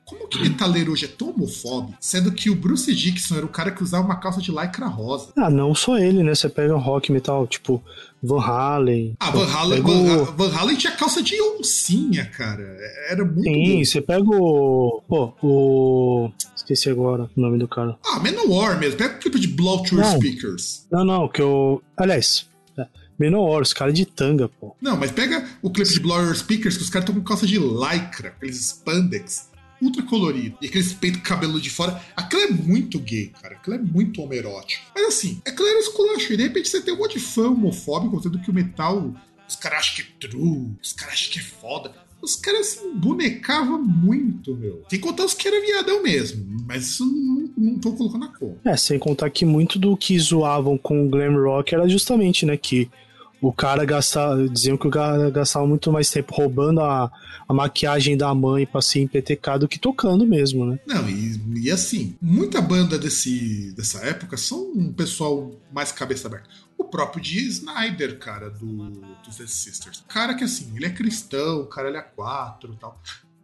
Speaker 2: como que metaleiro hoje é tão homofóbico, sendo que o Bruce Dixon era o cara que usava uma calça de lycra rosa?
Speaker 3: Ah, não só ele, né? Você pega rock metal, tipo Van Halen.
Speaker 2: Ah, Van Halen, Van, Van Halen tinha calça de oncinha, cara. Era muito
Speaker 3: Sim, bom. você pega o... Pô, o... Esqueci agora o nome do cara.
Speaker 2: Ah, Manowar mesmo. Pega o clipe de Blow Through Speakers.
Speaker 3: Não, não, que eu... Aliás, é, Menor, os caras de tanga, pô.
Speaker 2: Não, mas pega o clipe de Blower Speakers que os caras estão com calça de lycra, aqueles spandex ultra colorido. E aquele peito cabelo de fora. Aquilo é muito gay, cara. Aquilo é muito homerótico. Mas assim, é claro esculacho. E de repente você tem um monte de fã homofóbico dizendo que o metal. Os caras acham que é true, os caras acham que é foda. Os caras assim, bonecavam muito, meu. Sem contar os que eram viadão mesmo. Mas isso não, não tô colocando na conta.
Speaker 3: É, sem contar que muito do que zoavam com o glam rock era justamente, né, que o cara gastava, diziam que o cara gastava muito mais tempo roubando a, a maquiagem da mãe pra se empetecar do que tocando mesmo, né?
Speaker 2: Não, e, e assim, muita banda desse, dessa época são um pessoal mais cabeça aberta. O próprio Dee Snyder, cara, do, dos The Sisters. Cara que assim, ele é cristão, o cara ele é quatro tal.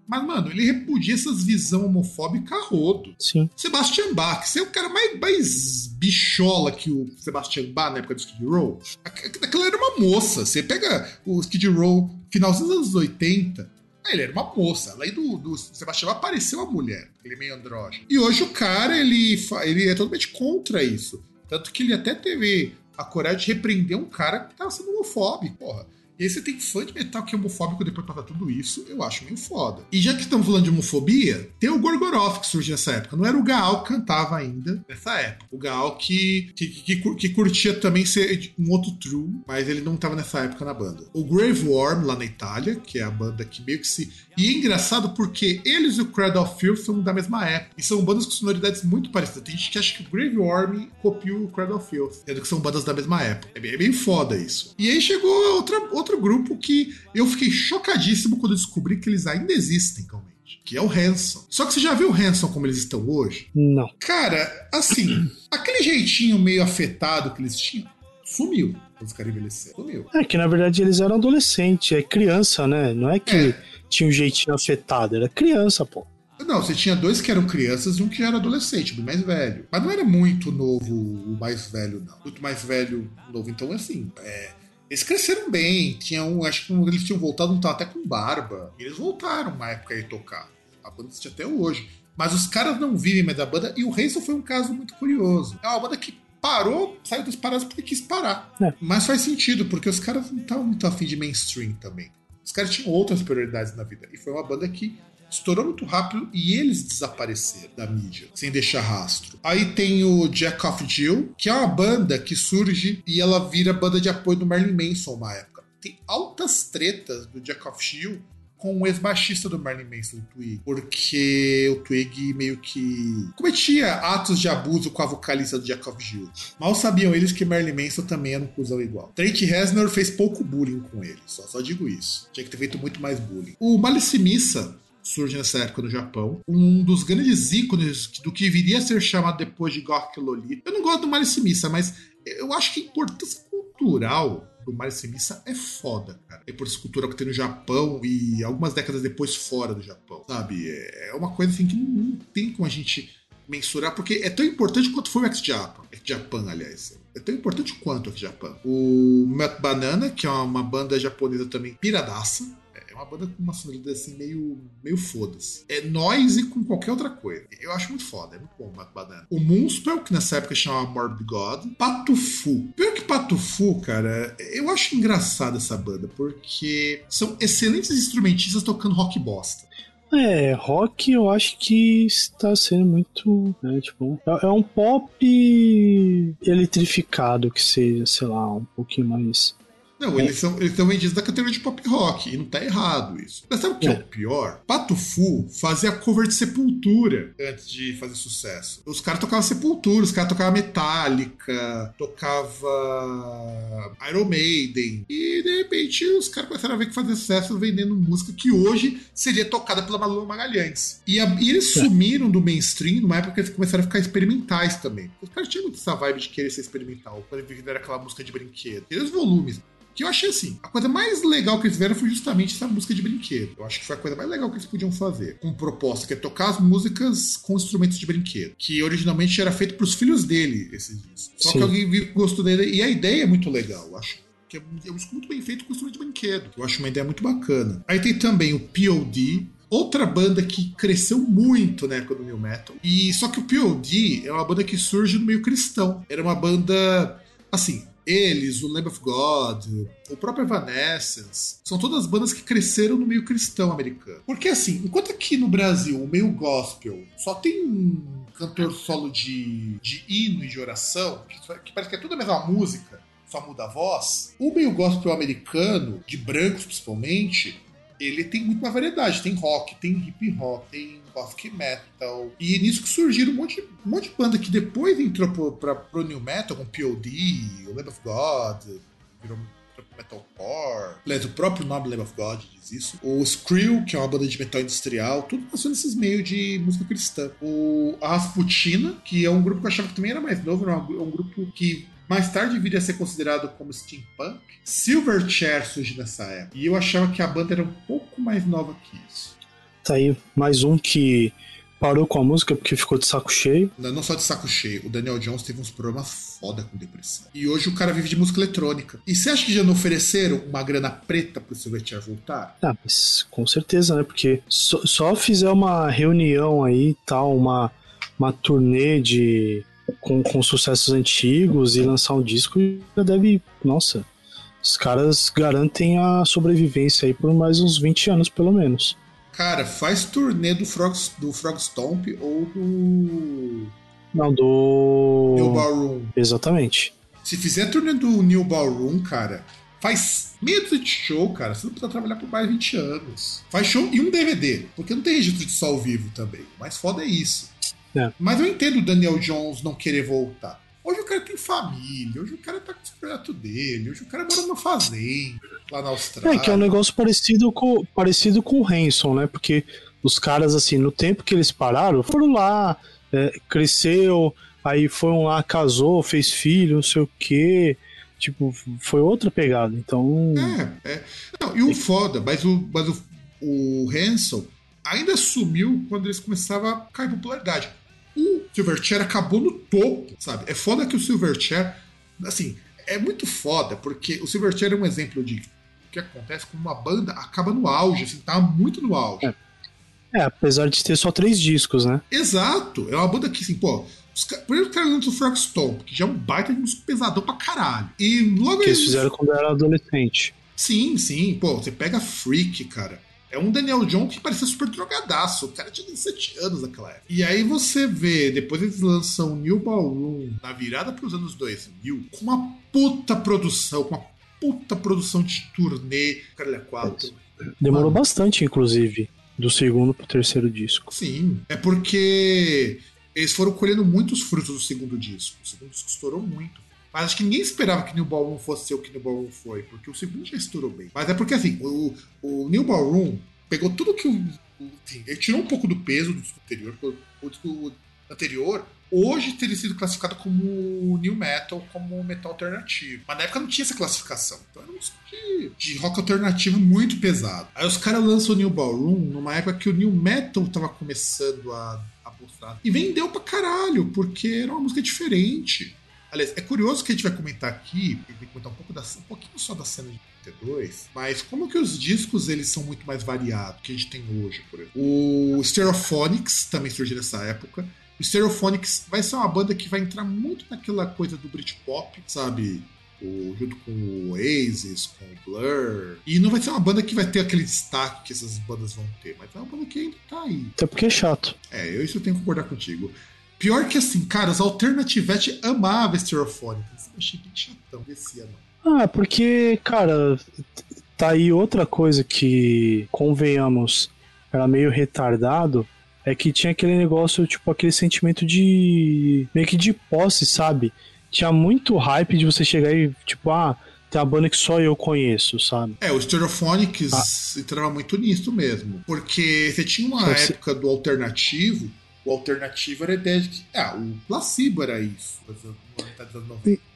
Speaker 2: Mas, mano, ele repudia essas visão homofóbica rodo.
Speaker 3: Sim.
Speaker 2: Sebastian Bach, você é o cara mais, mais bichola que o Sebastian Bach na época do Skid Row. Aquela era uma moça. Você pega o Skid Row finalzinho dos anos 80, ele era uma moça. Além do, do Sebastião apareceu uma mulher. Ele é meio andrógeno. E hoje o cara, ele, ele é totalmente contra isso. Tanto que ele até teve a coragem de repreender um cara que tava sendo homofóbico, porra. E você tem fã de metal que é homofóbico depois pra tudo isso, eu acho meio foda. E já que estamos falando de homofobia, tem o Gorgoroth que surge nessa época. Não era o Gaal que cantava ainda nessa época. O Gaal que, que, que, que curtia também ser um outro true, mas ele não tava nessa época na banda. O Grave Worm, lá na Itália, que é a banda que meio que se. E é engraçado porque eles e o Cradle of Filth são da mesma época. E são bandas com sonoridades muito parecidas. Tem gente que acha que o Grave Worm copiou o Cradle of Filth, sendo que são bandas da mesma época. É bem, é bem foda isso. E aí chegou outra, outra outro grupo que eu fiquei chocadíssimo quando descobri que eles ainda existem, realmente. Que é o Hanson. Só que você já viu o Hanson como eles estão hoje?
Speaker 3: Não.
Speaker 2: Cara, assim, aquele jeitinho meio afetado que eles tinham, sumiu. Os caras envelheceram. Sumiu.
Speaker 3: É que na verdade eles eram adolescentes, é criança, né? Não é que é. tinha um jeitinho afetado, era criança, pô.
Speaker 2: Não, você tinha dois que eram crianças e um que já era adolescente, bem mais velho. Mas não era muito novo o mais velho, não. Muito mais velho, novo. Então, assim, é, eles cresceram bem, tinham, acho que eles tinham voltado, não até com barba. Eles voltaram uma época aí tocar. A banda existe até hoje. Mas os caras não vivem mais da banda, e o Hanson foi um caso muito curioso. É uma banda que parou, saiu das paradas porque quis parar. É. Mas faz sentido, porque os caras não estavam muito afim de mainstream também. Os caras tinham outras prioridades na vida. E foi uma banda que estourou muito rápido e eles desapareceram da mídia, sem deixar rastro. Aí tem o Jack of Jill, que é uma banda que surge e ela vira banda de apoio do Marilyn Manson uma época. Tem altas tretas do Jack of Jill com o ex-baixista do Marilyn Manson, o Twig, porque o Twig meio que cometia atos de abuso com a vocalista do Jack of Jill. Mal sabiam eles que Marilyn Manson também era um cuzão igual. Trent Reznor fez pouco bullying com ele, só, só digo isso. Tinha que ter feito muito mais bullying. O Malice Missa surge nessa época no Japão. Um dos grandes ícones do que viria a ser chamado depois de Gothic Lolita. Eu não gosto do Malice Missa, mas eu acho que a importância cultural do Malice Missa é foda, cara. A importância cultural que tem no Japão e algumas décadas depois fora do Japão, sabe? É uma coisa assim que não tem como a gente mensurar, porque é tão importante quanto foi o X-Japan. X-Japan, aliás. É tão importante quanto o X-Japan. O Matt Banana, que é uma banda japonesa também piradaça, é uma banda com uma sonoridade assim meio, meio foda-se. É noise com qualquer outra coisa. Eu acho muito foda, é muito bom o Banana. O Moonspell, que nessa época chamava Morbid God. Patufu. Pior que Patufu, cara, eu acho engraçado essa banda, porque são excelentes instrumentistas tocando rock bosta.
Speaker 3: É, rock eu acho que está sendo muito. Né, tipo, é, é um pop eletrificado que seja, sei lá, um pouquinho mais
Speaker 2: Não, eles são, eles são vendidos da categoria de pop rock, e não tá errado isso. Mas sabe o que é, é o pior? Pato Fu fazia cover de Sepultura antes de fazer sucesso. Os caras tocavam Sepultura, os caras tocavam Metallica, tocava Iron Maiden. E de repente os caras começaram a ver que fazia sucesso vendendo música que hoje seria tocada pela Malu Magalhães. E, a, e eles é. sumiram do mainstream numa época que eles começaram a ficar experimentais também. Os caras tinham muito essa vibe de querer ser experimental, quando eles era aquela música de brinquedo. E os volumes. Que eu achei assim, a coisa mais legal que eles fizeram foi justamente essa música de brinquedo. Eu acho que foi a coisa mais legal que eles podiam fazer. Com proposta, que é tocar as músicas com instrumentos de brinquedo. Que originalmente era feito para os filhos dele, esses discos. Só Sim. que alguém gostou dele. E a ideia é muito legal, eu acho que é, é um disco muito bem feito com instrumento de brinquedo. Eu acho uma ideia muito bacana. Aí tem também o POD, outra banda que cresceu muito na época do New Metal. E só que o POD é uma banda que surge no meio cristão. Era uma banda assim, eles, o Lamb of God, o próprio Evanescence, são todas bandas que cresceram no meio cristão americano. Porque assim, enquanto aqui no Brasil o meio gospel só tem um cantor solo de, de hino e de oração, que, que parece que é tudo a mesma música, só muda a voz, o meio gospel americano, de brancos principalmente, ele tem muito mais variedade. Tem rock, tem hip hop, tem gothic metal. E nisso que surgiram um monte, um monte de banda que depois entrou pro, pra, pro new metal, com POD, o Lamb of God, virou metalcore. O próprio nome Lamb of God diz isso. O Skrill, que é uma banda de metal industrial, tudo passou nesses meios de música cristã. O a Rasputina, que é um grupo que eu achava que também era mais novo, era um, um grupo que mais tarde viria a ser considerado como steampunk. Silverchair surge nessa época. E eu achava que a banda era um pouco mais nova que isso.
Speaker 3: Tá aí mais um que parou com a música porque ficou de saco cheio.
Speaker 2: Não, só de saco cheio. O Daniel Jones teve uns problemas foda com depressão. E hoje o cara vive de música eletrônica. E você acha que já não ofereceram uma grana preta pro Silverchair voltar?
Speaker 3: Ah, mas com certeza, né? Porque só, só fizer uma reunião aí tal, uma, uma turnê de com, com sucessos antigos e lançar um disco, já deve. Nossa, os caras garantem a sobrevivência aí por mais uns 20 anos, pelo menos.
Speaker 2: Cara, faz turnê do Frog, do Frog Stomp ou do.
Speaker 3: Não, do.
Speaker 2: New Ballroom.
Speaker 3: Exatamente.
Speaker 2: Se fizer turnê do New Ballroom, cara, faz meia de show, cara. Você não precisa trabalhar por mais 20 anos. Faz show e um DVD, porque não tem registro de só ao vivo também. Mas foda é isso. É. Mas eu entendo o Daniel Jones não querer voltar. Hoje o cara tem família, hoje o cara tá com o projeto dele, hoje o cara mora numa fazenda lá na Austrália.
Speaker 3: É, que é um negócio parecido com, parecido com o Hanson, né? Porque os caras, assim, no tempo que eles pararam, foram lá, é, cresceu, aí foram lá, casou, fez filho, não sei o quê. Tipo, foi outra pegada, então.
Speaker 2: É, é. Não, e o foda, mas o, mas o, o Hanson ainda sumiu quando eles começavam a cair popularidade o Silverchair acabou no topo, sabe? É foda que o Silverchair, assim, é muito foda, porque o Silverchair é um exemplo de que acontece quando uma banda acaba no auge, assim, tá muito no auge.
Speaker 3: É. é apesar de ter só três discos, né?
Speaker 2: Exato. É uma banda que, assim, pô, os, primeiro que lança o Frogstone, que já é um baita de músico pesadão pra caralho. E logo
Speaker 3: Que eles fizeram quando era adolescente.
Speaker 2: Sim, sim. Pô, você pega Freak, cara. É um Daniel John que parecia super drogadaço. O cara tinha 17 anos naquela época. E aí você vê, depois eles lançam New Ballroom na virada pros anos 2000, com uma puta produção, com uma puta produção de turnê, cara, 4.
Speaker 3: Demorou Mano. bastante, inclusive, do segundo pro terceiro disco.
Speaker 2: Sim, é porque eles foram colhendo muitos frutos do segundo disco. O segundo disco estourou muito. Mas acho que ninguém esperava que New Ballroom fosse ser o que New Ballroom foi, porque o segundo já estourou bem. Mas é porque assim, o, o New Ballroom pegou tudo que o. Assim, ele tirou um pouco do peso do disco anterior, porque o disco anterior hoje teria sido classificado como new metal, como metal alternativo. Mas na época não tinha essa classificação. Então era um disco de, de rock alternativo muito pesado. Aí os caras lançam o New Ballroom numa época que o new metal tava começando a, a postar. E vendeu pra caralho, porque era uma música diferente. Aliás, é curioso que a gente vai comentar aqui, vai comentar um, pouco da, um pouquinho só da cena de 32, mas como que os discos eles são muito mais variados que a gente tem hoje, por exemplo. O Stereophonics também surgiu nessa época. O Stereophonics vai ser uma banda que vai entrar muito naquela coisa do Britpop, sabe? O, junto com o Oasis, com o Blur. E não vai ser uma banda que vai ter aquele destaque que essas bandas vão ter, mas é uma banda que ainda tá aí.
Speaker 3: Até porque é chato.
Speaker 2: É, eu isso eu tenho que concordar contigo. Pior que assim, cara, os Alternativete amavam Stereophonics. Eu achei bem chatão desse ano.
Speaker 3: Ah, porque, cara, tá aí outra coisa que, convenhamos, era meio retardado, é que tinha aquele negócio, tipo, aquele sentimento de. meio que de posse, sabe? Tinha muito hype de você chegar e, tipo, ah, tem uma banda que só eu conheço, sabe?
Speaker 2: É, o Stereophonics ah. entrava muito nisso mesmo. Porque você tinha uma você... época do alternativo, o alternativo era a ideia de que. Ah, o placebo era isso.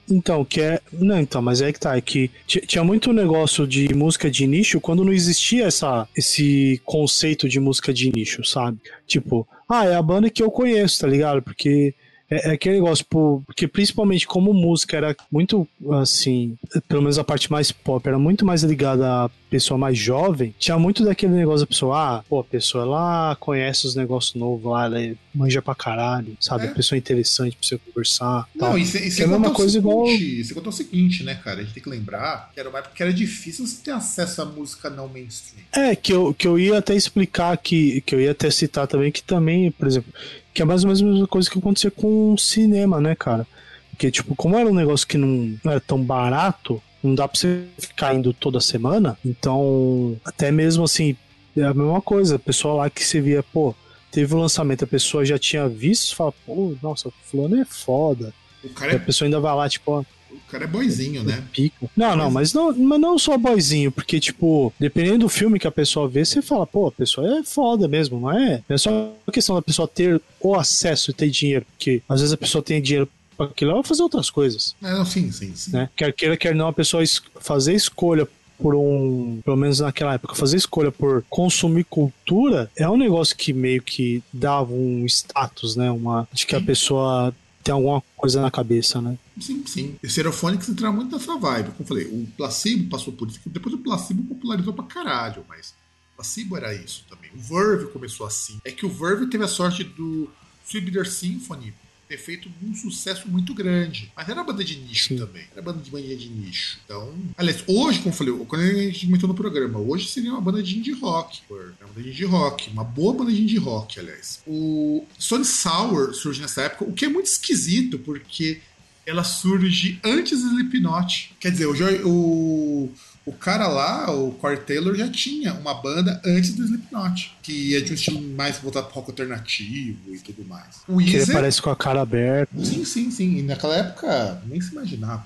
Speaker 3: Então, que é. Não, então, mas é que tá. É que tinha muito negócio de música de nicho quando não existia essa, esse conceito de música de nicho, sabe? Tipo, ah, é a banda que eu conheço, tá ligado? Porque é, é aquele negócio, porque principalmente como música era muito assim, pelo menos a parte mais pop, era muito mais ligada à pessoa mais jovem, tinha muito daquele negócio da pessoa, ah, pô, a pessoa lá conhece os negócios novos lá, ela é, manja pra caralho, sabe? É. A pessoa é interessante pra você conversar.
Speaker 2: Não, tal. e você é a mesma coisa igual. Você contou o seguinte, né, cara? A gente tem que lembrar que era uma época que era difícil você ter acesso à música não mainstream.
Speaker 3: É, que eu, que eu ia até explicar que, que eu ia até citar também que também, por exemplo, que é mais ou menos a mesma coisa que acontecia com o cinema, né, cara? Porque, tipo, como era um negócio que não, era tão barato, não dá pra você ficar indo toda semana, então, até mesmo assim, é a mesma coisa. A pessoa lá que você via, pô, teve o um lançamento, a pessoa já tinha visto, fala, pô, nossa, o fulano é foda. O cara é... A pessoa ainda vai lá, tipo, ó,
Speaker 2: o cara é boizinho, né?
Speaker 3: Pico. Não, não, mas não, mas não só boizinho, porque, tipo, dependendo do filme que a pessoa vê, você fala, pô, a pessoa é foda mesmo, não é? É só questão da pessoa ter o acesso e ter dinheiro, porque às vezes a pessoa tem dinheiro para aquilo, ela vai fazer outras coisas.
Speaker 2: É, não, sim, sim, sim.
Speaker 3: Né? Quer queira, quer não, a pessoa fazer escolha por um, pelo menos naquela época, fazer escolha por consumir cultura é um negócio que meio que dava um status, né? Uma de que a pessoa tem alguma coisa na cabeça, né?
Speaker 2: Sim, sim. E Stereophonics entra muito nessa vibe. Como eu falei, o Placebo passou por isso, depois o Placebo popularizou pra caralho, mas o Placebo era isso também. O Verve começou assim. É que o Verve teve a sorte do Sweet Symphony ter feito um sucesso muito grande. Mas era banda de nicho Sim. também. Era banda de banda de nicho. Então. Aliás, hoje, como eu falei, quando a gente comentou no programa, hoje seria uma banda de indie rock. É uma banda de indie rock. Uma boa banda de indie rock, aliás. O Sony Sour surge nessa época, o que é muito esquisito, porque ela surge antes do Slipknot. Quer dizer, o, o o cara lá, o Corey Taylor, já tinha uma banda antes do Slipknot, que é de um estilo mais voltado pro rock alternativo e tudo mais.
Speaker 3: O Weezer, ele parece com a cara aberta.
Speaker 2: Sim, sim, sim. E naquela época nem se imaginava.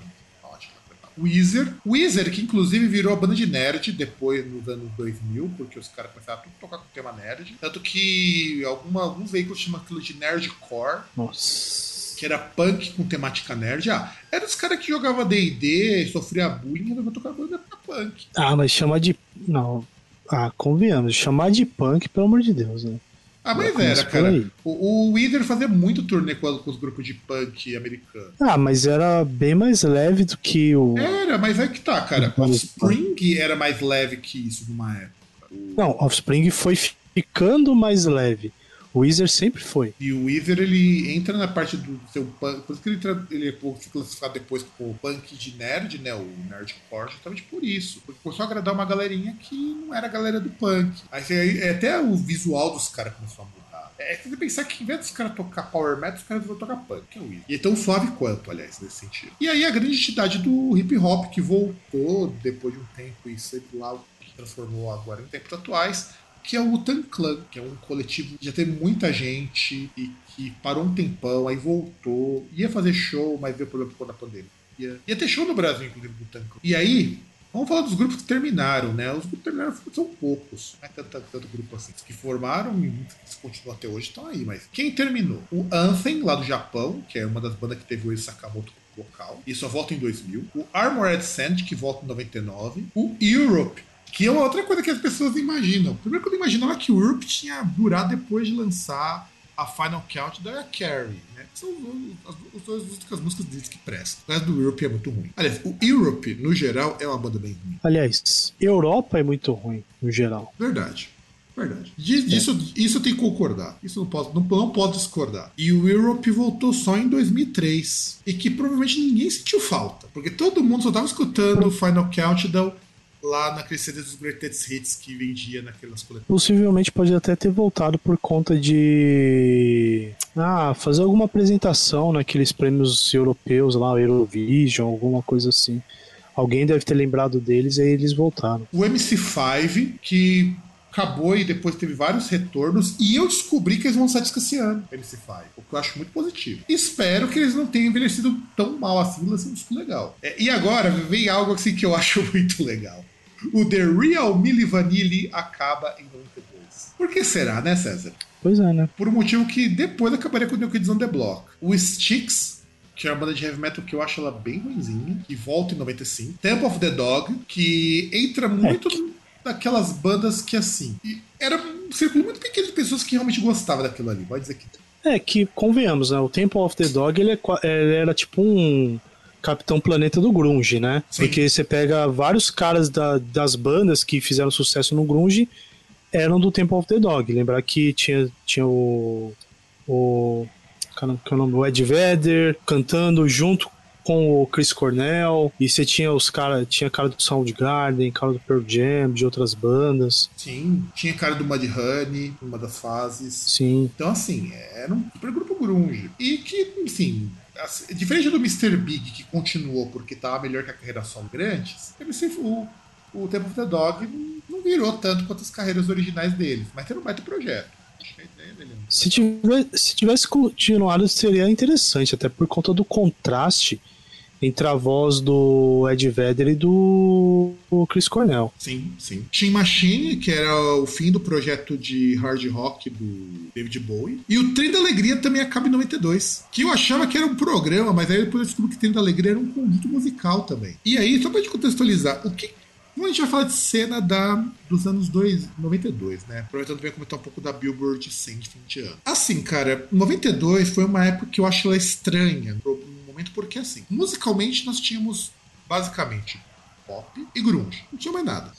Speaker 2: Weezer. Weezer, que inclusive virou a banda de nerd depois nos anos 2000, porque os caras começaram a tudo tocar com o tema nerd. Tanto que alguma, alguns veículos chamam aquilo de nerdcore.
Speaker 3: Nossa
Speaker 2: que era punk com temática nerd. Ah, era os caras que jogava D&D, sofria bullying e resolveu tocar banda pra punk.
Speaker 3: Ah, mas chamar de... Não, ah, convenhamos, chamar de punk, pelo amor de Deus, né?
Speaker 2: Ah, mas era, cara. O, o Wither fazia muito turnê com, os grupos de punk americanos.
Speaker 3: Ah, mas era bem mais leve do que o.
Speaker 2: Era, mas é que tá, cara. O Offspring era mais leve que isso numa época. O...
Speaker 3: Não, Offspring foi ficando mais leve. O Weezer sempre foi.
Speaker 2: E o Weezer, ele entra na parte do seu punk. Por isso que ele, ele é classificado depois como punk de nerd, né? O nerdcore, justamente por isso. Porque começou a agradar uma galerinha que não era a galera do punk. Aí, aí até o visual dos caras começou a mudar. É que você pensar que em vez dos caras tocar power metal, os caras vão tocar punk, que é o Weezer. E é tão suave quanto, aliás, nesse sentido. E aí a grande entidade do hip hop que voltou depois de um tempo e sempre lá o que transformou agora em tempos atuais que é o Wutan Clan, que é um coletivo que já teve muita gente e que parou um tempão, aí voltou, ia fazer show, mas deu problema por conta da pandemia. Ia, ter show no Brasil, inclusive, do Wutan Clan. E aí, Vamos falar dos grupos que terminaram, né? Os grupos que terminaram são poucos. Não é tanto, tanto grupo assim. Os que formaram e muitos que continuam até hoje estão aí. Mas quem terminou? O Anthem, lá do Japão, que é uma das bandas que teve o Sakamoto vocal. E só volta em 2000. O Armored Sand, que volta em 99. O Europe, que é uma outra coisa que as pessoas imaginam. Primeiro que eu imaginava que o Europe tinha durado depois de lançar a Final Count da Carrie, né? São as, as, as, únicas músicas deles que prestam. Resto do Europe é muito ruim. Aliás, o Europe, no geral, é uma banda bem ruim.
Speaker 3: Aliás, Europa é muito ruim, no geral.
Speaker 2: Verdade. Verdade. Disso, é. isso eu tenho que concordar. Isso não posso, não, não posso discordar. E o Europe voltou só em 2003. E que provavelmente ninguém sentiu falta. Porque todo mundo só estava escutando o Final Countdown lá naquele CD dos Greatest Hits que vendia naquelas coletâneas.
Speaker 3: Possivelmente pode até ter voltado por conta de. Ah, fazer alguma apresentação naqueles prêmios europeus lá, Eurovision, alguma coisa assim. Alguém deve ter lembrado deles e aí eles voltaram.
Speaker 2: O MC5, que acabou e depois teve vários retornos. E eu descobri que eles vão disco esse ano, MC5. O que eu acho muito positivo. Espero que eles não tenham envelhecido tão mal assim, lancem um disco legal. É, e agora vem algo assim que eu acho muito legal. O The Real Milli Vanilli acaba em 92. Por que será, né, César?
Speaker 3: Pois é, né?
Speaker 2: Por um motivo que depois acabaria com o New Kids on the Block. O Styx que é uma banda de heavy metal que eu acho ela bem ruimzinha, que volta em 95. Temple of the Dog, que entra muito
Speaker 3: que-
Speaker 2: daquelas bandas que assim. Era um círculo muito pequeno de pessoas que realmente gostavam daquilo ali. Pode dizer que.
Speaker 3: É que, convenhamos, né? O Temple of the Dog ele, é ele era tipo um Capitão Planeta do Grunge, né?
Speaker 2: Sim.
Speaker 3: Porque você pega vários caras da- das bandas que fizeram sucesso no Grunge eram do Temple of the Dog. Lembrar que tinha, tinha o. O. Que é o nome? O Ed Vedder cantando junto com o Chris Cornell. E você tinha os caras. Tinha cara do Soundgarden, cara do Pearl Jam, de outras bandas.
Speaker 2: Sim, tinha cara do Mudhoney, numa das fases.
Speaker 3: Sim.
Speaker 2: Então, assim, era um super grupo grunge. E que, enfim, assim, diferente do Mr. Big, que continuou porque tava melhor que a carreira solo grandes, o, o Temple of the Dog não, virou tanto quanto as carreiras originais deles. Mas tem um baita projeto.
Speaker 3: Se tivesse, se tivesse continuado, seria interessante, até por conta do contraste entre a voz do Ed Vedder e do Chris Cornell.
Speaker 2: Sim, sim. Team Machine, que era o fim do projeto de hard rock do David Bowie. E o Trem da Alegria também acaba em 92. Que eu achava que era um programa, mas aí depois eu descobri que o Trem da Alegria era um conjunto musical também. E aí, só pra gente contextualizar, o que. Como a gente vai falar de cena da, dos anos dois, 92, né? Aproveitando bem comentar um pouco da Billboard 100 de fim de ano. Assim, cara, 92 foi uma época que eu acho ela estranha. Momento porque, assim, musicalmente nós tínhamos basicamente pop e grunge. Não tinha mais nada.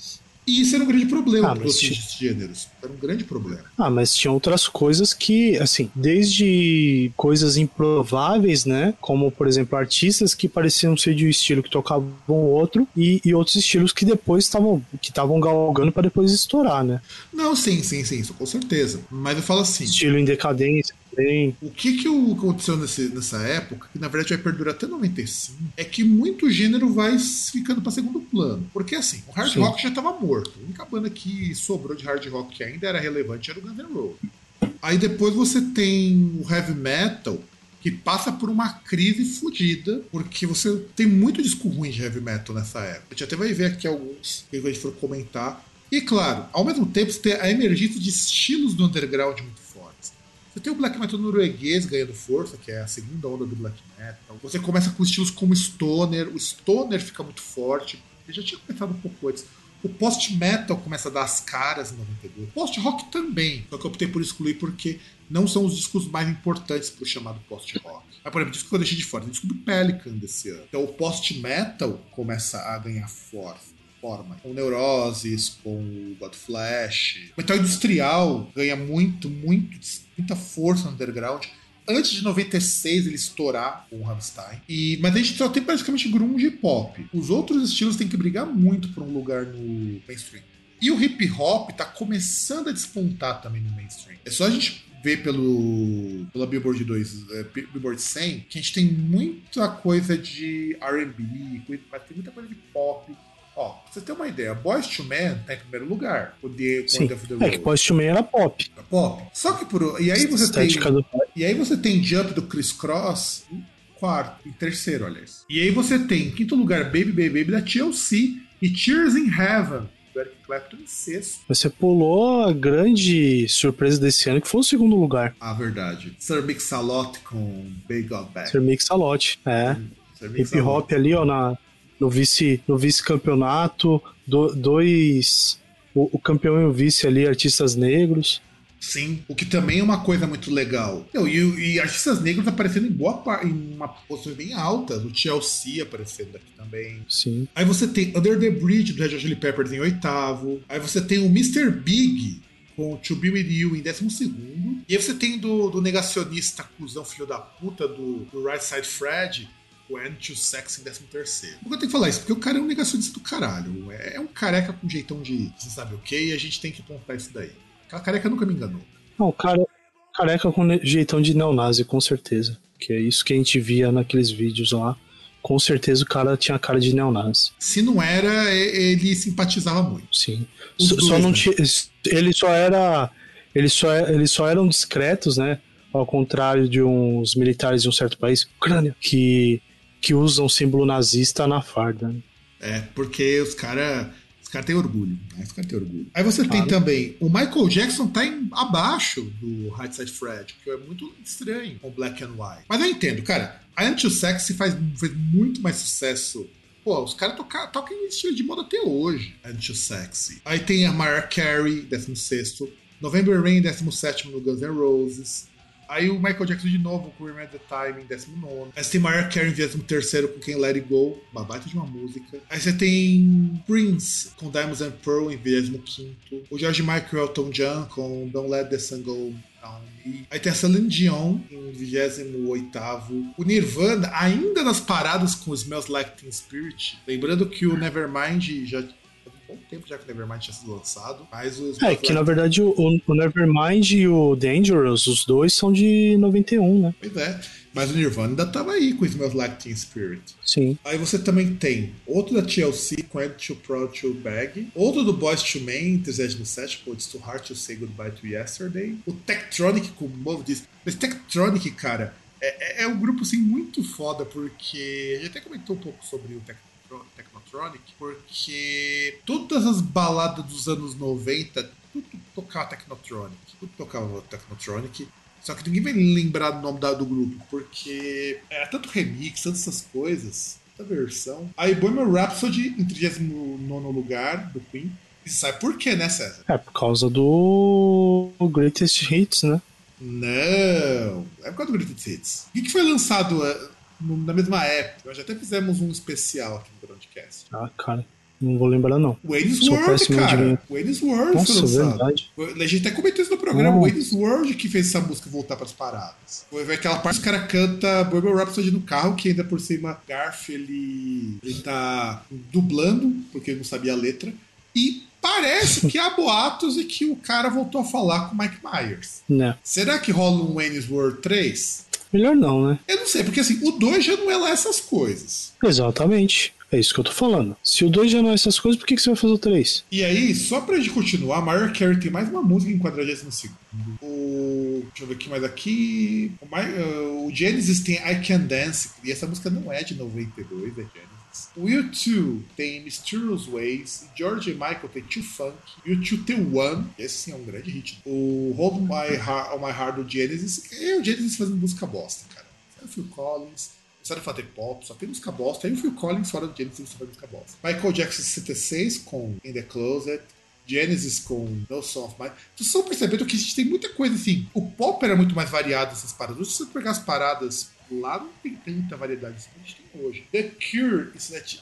Speaker 2: E isso era um grande problema
Speaker 3: Ah,
Speaker 2: para os gêneros. Era um grande problema.
Speaker 3: Ah, mas tinha outras coisas que, assim, desde coisas improváveis, né? Como, por exemplo, artistas que pareciam ser de um estilo que tocavam outro e, e outros estilos que depois estavam que estavam galgando para depois estourar, né?
Speaker 2: Não, sim, sim, sim, isso com certeza. Mas eu falo assim:
Speaker 3: Estilo em decadência também.
Speaker 2: o que, que aconteceu nesse- nessa época, que na verdade vai perdurar até 95, é que muito gênero vai ficando para segundo plano. Porque assim, o hard
Speaker 3: Sim.
Speaker 2: rock já estava morto. A única banda que sobrou de hard rock que ainda era relevante era o Guns N' Roses. Aí depois você tem o heavy metal, que passa por uma crise fodida, porque você tem muito disco ruim de heavy metal nessa época. A gente até vai ver aqui alguns que a gente for comentar. E claro, ao mesmo tempo você tem a emergência de estilos do underground muito fortes. Você tem o black metal norueguês ganhando força, que é a segunda onda do black metal. Você começa com estilos como stoner, o stoner fica muito forte. Eu já tinha começado um pouco antes. O post-metal começa a dar as caras em 92. Post-rock também, só que eu optei por excluir porque não são os discos mais importantes pro chamado post-rock. Mas, por exemplo, disco que eu deixei de fora, o disco do Pelican desse ano. Então o post-metal começa a ganhar força. Forma. Com Neuroses, com o Godflesh. O metal industrial ganha muito, muito, muita força no underground antes de 96 ele estourar com o Rammstein. E, mas a gente só tem praticamente grunge e pop. Os outros estilos têm que brigar muito por um lugar no mainstream. E o hip hop tá começando a despontar também no mainstream. É só a gente ver pelo pela Billboard 2, é, Billboard 100, que a gente tem muita coisa de R&B, mas tem muita coisa de pop. Ó, pra você ter uma ideia, Boys to Men tá em primeiro lugar. O The
Speaker 3: Sim. É que Post Man era pop.
Speaker 2: Tá pop. Só que por. E aí você tem.
Speaker 3: Estética do
Speaker 2: E aí você tem Jump do Chris Cross em quarto, em terceiro, aliás. E aí você tem, em quinto lugar, Baby Baby Baby da TLC e Tears in Heaven do Eric Clapton em sexto.
Speaker 3: Você pulou a grande surpresa desse ano, que foi o segundo lugar.
Speaker 2: A verdade. Sir Mix-a-Lot com Big God Back.
Speaker 3: Ser Mix-a-Lot. É.
Speaker 2: Sir
Speaker 3: Hip hop ali, ó, na, no vice no vice-campeonato, do- dois. O, o campeão e o vice ali, artistas negros.
Speaker 2: Sim, o que também é uma coisa muito legal. Não, e, e artistas negros aparecendo em boa parte, em uma posição bem alta. O TLC aparecendo aqui também.
Speaker 3: Sim.
Speaker 2: Aí você tem Under the Bridge do Red Hot Chili Peppers em oitavo. Aí você tem o Mr. Big com To Be With You em décimo segundo. E aí você tem do, do negacionista cuzão filho da puta do, do Right Side Fred o Anti Sex em 13 terceiro. Por que eu tenho que falar isso? Porque o cara é um negacionista do caralho. É, é um careca com jeitão de você sabe o que e a gente tem que apontar isso daí. Aquela careca nunca me enganou.
Speaker 3: Não, cara, careca com jeitão de neonazi, com certeza. Que é isso que a gente via naqueles vídeos lá. Com certeza o cara tinha cara de neonazi.
Speaker 2: Se não era, ele simpatizava muito.
Speaker 3: Sim. Só, dois, só, não né? tinha. Ele só era. Eles só, eles só eram discretos, né? Ao contrário de uns militares de um certo país, Ucrânia, que, que usam símbolo nazista na farda. Né?
Speaker 2: É, porque os caras os caras têm orgulho. Né? Os caras têm orgulho. Aí você claro. tem também. O Michael Jackson tá em, abaixo do Side Fred, que é muito estranho com Black and White. Mas eu entendo, cara. A Anti-Sexy faz, fez muito mais sucesso Pô, os caras tocam, tocam em estilo de moda até hoje. Anti-Sexy. Aí tem a Mariah Carey, 16. November Rain, 17 no Guns N' Roses. Aí o Michael Jackson de novo com Remember the Time em 19. Aí você tem Mariah Carey em 13 com quem Let It Go, uma baita de uma música. Aí você tem Prince com Diamonds and Pearl em 25. O George Michael Elton John com Don't Let the Sun Go. Aí tem a Celine Dion em 28. O Nirvana ainda nas paradas com Smells Like Teen Spirit. Lembrando que o Nevermind já bom tempo já que o Nevermind tinha sido lançado. Mas os
Speaker 3: é, que na verdade o, o, Nevermind e o Dangerous, os dois são de 91, né?
Speaker 2: Pois é. Mas o Nirvana ainda tava aí com Smells Like Teen Spirit.
Speaker 3: Sim.
Speaker 2: Aí você também tem outro da TLC com Ed to Pro to Bag. Outro do Boys to Men, 37, com It's Too Hard to Say Goodbye to Yesterday. O Tektronic com Move This. Mas Tektronic, cara, é, é, é, um grupo assim muito foda, porque a gente até comentou um pouco sobre o Tektronic Technotronic, porque todas as baladas dos anos 90, tudo tocava Technotronic, tudo tocava Technotronic. Só que ninguém vai lembrar do nome do grupo, porque é tanto remix, tantas essas coisas, tanta versão. Aí Bohemian Rhapsody em 39 lugar do Queen. E sabe por quê, né, César?
Speaker 3: É por causa do Greatest Hits, né?
Speaker 2: Não, é por causa do Greatest Hits. O que foi lançado na mesma época. Nós já até fizemos um especial aqui no Groundcast.
Speaker 3: Ah, cara. Não vou lembrar, não.
Speaker 2: Wayne's World, cara. Wayne's World
Speaker 3: Nossa, verdade.
Speaker 2: A gente até comentou isso no programa. Oh. Wayne's World que fez essa música voltar para as paradas. Foi aquela parte que o cara canta Bohemian Rhapsody no carro, que ainda por cima Garf, ele, ele tá dublando, porque ele não sabia a letra. E parece que há boatos e que o cara voltou a falar com o Mike Myers.
Speaker 3: Não.
Speaker 2: Será que rola um Wayne's World 3?
Speaker 3: Melhor não, né?
Speaker 2: Eu não sei, porque assim, o 2 já não é lá essas coisas.
Speaker 3: Exatamente. É isso que eu tô falando. Se o 2 já não é essas coisas, por que, que você vai fazer o 3?
Speaker 2: E aí, só pra gente continuar, Mariah Carey tem mais uma música em 42 O. Deixa eu ver aqui mais aqui. O, My... uh, o Genesis tem I Can Dance, e essa música não é de 92, é Genesis. O U2 tem Mysterious Ways, George Michael tem Too Funk, o U2 tem One, esse sim é um grande hit. O Hold My Heart, On My Heart do Genesis, e o Genesis fazendo música bosta, cara. É o Phil Collins, sabe fazer pop, só tem música bosta. Aí o Phil Collins fora do Genesis só faz música bosta. Michael Jackson 66 com In The Closet, Genesis com No of Mine. Vocês estão percebendo que a gente tem muita coisa assim. O pop era muito mais variado essas paradas. Se você pegar as paradas lá, não tem tanta variedade assim que a gente tem hoje. The Cure,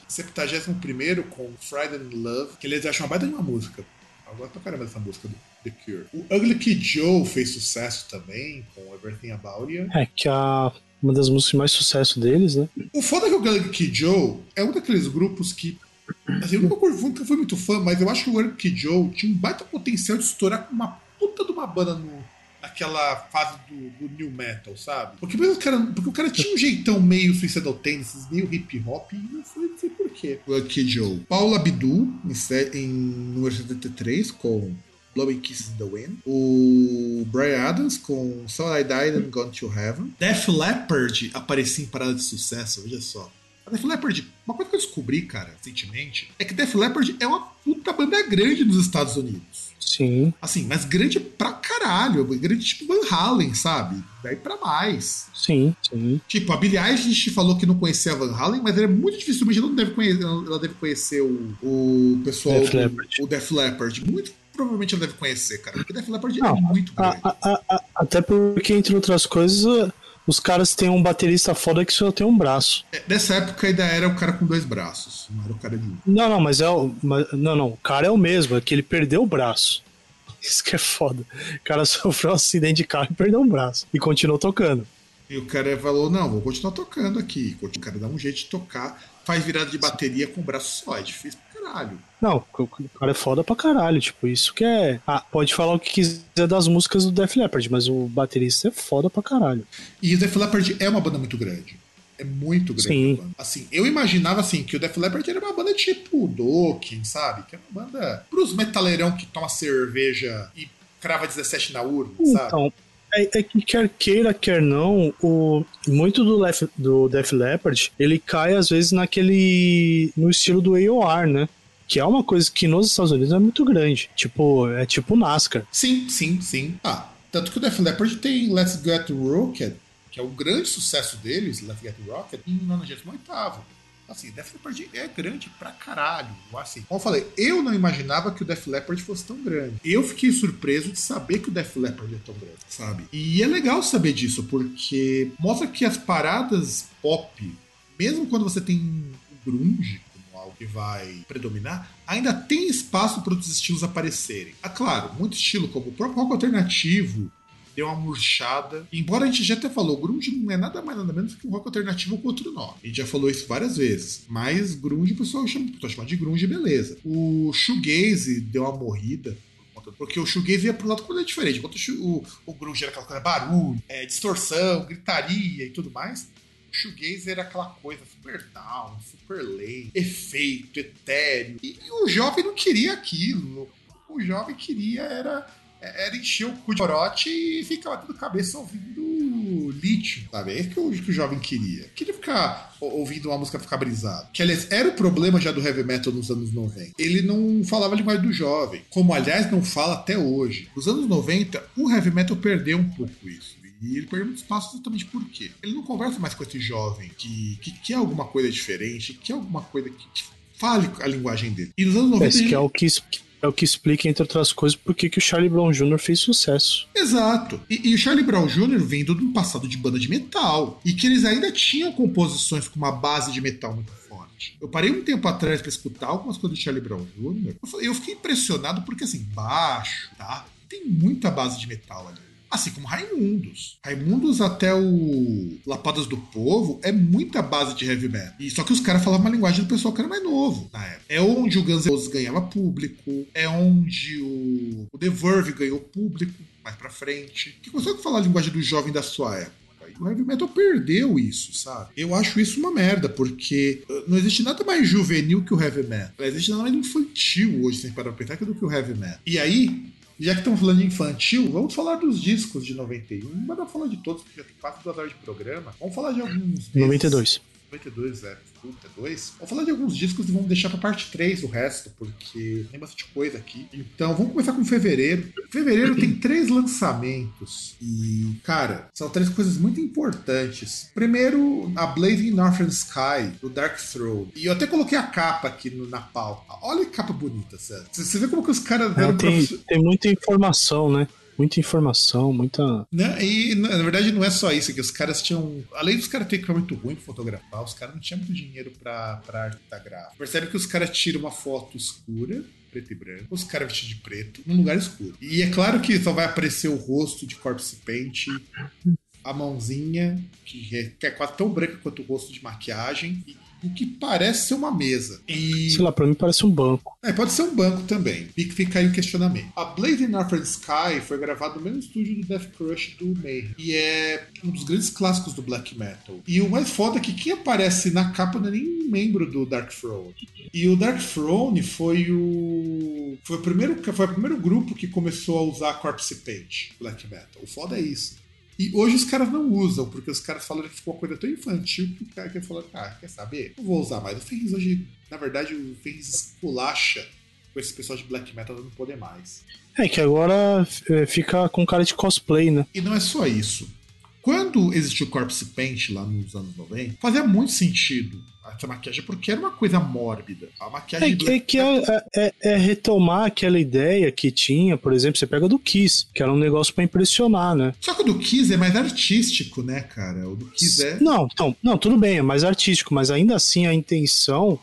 Speaker 2: 71 com Friday in Love, que eles acham uma baita de uma música. Agora pra caramba essa música do The Cure. O Ugly Kid Joe fez sucesso também com Everything About You.
Speaker 3: É, que a uma das músicas de mais sucesso deles, né?
Speaker 2: O foda é que o Ugly Kid Joe é um daqueles grupos que Assim, eu nunca fui, nunca fui muito fã, mas eu acho que o Ugly Kid Joe tinha um baita potencial de estourar com uma puta de uma banda no, naquela fase do, do new metal, sabe? Porque, o cara, porque o cara tinha um jeitão meio suicidal tendencies, meio hip hop, e não foi, não sei porquê. O Kid Joe. Paula Abdul, em, em número 73, com Blowing Kisses in the Wind. O Brian Adams com So I Died and Gone to Heaven. Def Leppard aparecia em parada de sucesso, veja só. A Def Leppard, uma coisa que eu descobri, cara, recentemente, é que Def Leppard é uma puta banda grande nos Estados Unidos.
Speaker 3: Sim.
Speaker 2: Assim, mas grande pra caralho. Grande tipo Van Halen, sabe? Daí pra mais.
Speaker 3: Sim, sim.
Speaker 2: Tipo, a Billie Eilish falou que não conhecia a Van Halen, mas é muito dificilmente ela não deve conhecer, ela deve conhecer o, o pessoal
Speaker 3: Def
Speaker 2: do, o Def Leppard. Muito provavelmente ela deve conhecer, cara. Porque Def Leppard é não, é muito grande.
Speaker 3: A, a, a, até porque, entre outras coisas, os caras têm um baterista foda que só tem um braço.
Speaker 2: É, nessa época ainda era o cara com dois braços, não era o cara de um.
Speaker 3: Não, não, mas é o. Mas, não, não, o cara é o mesmo, é que ele perdeu o braço. Isso que é foda. O cara sofreu um acidente de carro e perdeu um braço. E continuou tocando.
Speaker 2: E o cara falou: não, vou continuar tocando aqui. O cara dá um jeito de tocar, faz virada de bateria com o braço só. É difícil caralho.
Speaker 3: Não, o cara é foda pra caralho, tipo, isso que é. Ah, pode falar o que quiser das músicas do Def Leppard, mas o baterista é foda pra caralho.
Speaker 2: E o Def Leppard é uma banda muito grande. É muito grande.
Speaker 3: Sim.
Speaker 2: Assim, eu imaginava assim que o Def Leppard era uma banda tipo Dokken, sabe? Que é uma banda pros metaleirão que toma cerveja e crava 17 na urna, sabe?
Speaker 3: É, é que quer queira, quer não, o, muito do, Lef, do Def Leppard, ele cai às vezes naquele. no estilo do AOR, né? Que é uma coisa que nos Estados Unidos é muito grande. Tipo, é tipo NASCAR.
Speaker 2: Sim, sim, sim. Ah, tanto que o Def Leppard tem Let's Get Rocket, que é o grande sucesso deles, Let's Get Rocket, em 98 Assim, Def Leppard é grande pra caralho. Assim, como eu falei, eu não imaginava que o Def Leppard fosse tão grande. Eu fiquei surpreso de saber que o Def Leppard é tão grande, sabe? E é legal saber disso, porque mostra que as paradas pop, mesmo quando você tem o grunge, como algo que vai predominar, ainda tem espaço para outros estilos aparecerem. Ah, claro, muito estilo, como o próprio rock alternativo, deu uma murchada. Embora a gente já até falou, grunge não é nada mais nada menos que um rock alternativo com outro nome. A gente já falou isso várias vezes. Mas grunge o pessoal chama, chamando de grunge, beleza. O shoegaze deu uma morrida. Porque o shoegaze ia pro lado completamente diferente. Enquanto o, o grunge era aquela coisa barulho, é, distorção, gritaria e tudo mais, o shoegaze era aquela coisa super down, super lame, efeito, etéreo. E, e o jovem não queria aquilo. O jovem queria era era encher o cu de corote e ficar batendo cabeça ouvindo lítio, sabe? É isso que o, que o jovem queria. Queria ficar ouvindo uma música ficar brisado. Que, aliás, era o problema já do heavy metal nos anos 90. Ele não falava linguagem do jovem, como, aliás, não fala até hoje. Nos anos 90, o heavy metal perdeu um pouco isso. E ele perdeu muito espaço exatamente por quê? Ele não conversa mais com esse jovem que, que quer alguma coisa diferente, que quer alguma coisa que, que fale a linguagem dele. E nos anos 90.
Speaker 3: Esse que é o que é o que explica, entre outras coisas, por que o Charlie Brown Jr. fez sucesso.
Speaker 2: Exato. E, e, o Charlie Brown Jr. vindo de um passado de banda de metal. E que eles ainda tinham composições com uma base de metal muito forte. Eu parei um tempo atrás para escutar algumas coisas do Charlie Brown Jr. Eu fiquei impressionado porque, assim, baixo, tá? Tem muita base de metal ali. Assim como Raimundos. Raimundos até o Lapadas do Povo é muita base de heavy metal. E só que os caras falavam uma linguagem do pessoal que era mais novo na época. É onde o Guns N' Roses ganhava público, é onde o, o The Verve ganhou público mais pra frente. Que consegue falar a linguagem do jovem da sua época. O heavy metal perdeu isso, sabe? Eu acho isso uma merda, porque uh, não existe nada mais juvenil que o heavy metal. Não existe nada mais infantil hoje, sem parar pra pensar, do que o heavy metal. E aí, já que estamos falando de infantil, vamos falar dos discos de 91. Não pra falar de todos, porque já tem duas horas de programa. Vamos falar de alguns. Desses.
Speaker 3: 92.
Speaker 2: 92, é. Puta, 2. Vamos falar de alguns discos e vamos deixar pra parte 3 o resto, porque tem bastante coisa aqui. Então, vamos começar com fevereiro. Fevereiro tem três lançamentos. E, cara, são três coisas muito importantes. Primeiro, a Blazing Northern Sky, do Dark Throne. E eu até coloquei a capa aqui no, na pauta. Olha que capa bonita, sério. Você vê como que os caras
Speaker 3: deram é, tem, tem muita informação, né? Muita informação, muita.
Speaker 2: Não, e na verdade não é só isso, que os caras tinham. Além dos caras terem muito ruim pra fotografar, os caras não tinham muito dinheiro pra, pra arte da gráfica. Percebe que os caras tiram uma foto escura, preto e branco, os caras vestidos de preto, num lugar escuro. E é claro que só vai aparecer o rosto de corpse paint, a mãozinha, que é, que é quase tão branca quanto o rosto de maquiagem, e o que parece ser uma mesa. E...
Speaker 3: Sei lá, pra mim parece um banco.
Speaker 2: É, pode ser um banco também. Fica aí o questionamento. A Blade in Northern Sky foi gravada no mesmo estúdio do Death Crush do Mayhem. E é um dos grandes clássicos do black metal. E o mais foda é que quem aparece na capa não é nem membro do Dark Throne. E o Dark Throne foi o. Foi o primeiro, foi o primeiro grupo que começou a usar Corpse Paint Black Metal. O foda é isso. E hoje os caras não usam, porque os caras falaram que ficou uma coisa tão infantil que o cara quer falar, ah, quer saber? Não vou usar mais. O Ferris hoje, na verdade, o Ferris esculacha com esse pessoal de black metal não poder mais.
Speaker 3: É que agora é, fica com cara de cosplay, né?
Speaker 2: E não é só isso. Quando existiu o Corpse Paint lá nos anos 90, fazia muito sentido essa maquiagem, porque era uma coisa mórbida. A maquiagem
Speaker 3: é, do... é que é, é, é, retomar aquela ideia que tinha, por exemplo, você pega do Kiss, que era um negócio para impressionar, né?
Speaker 2: Só que o do Kiss é mais artístico, né, cara? O do Kiss é.
Speaker 3: Não, então, não, tudo bem, é mais artístico, mas ainda assim a intenção,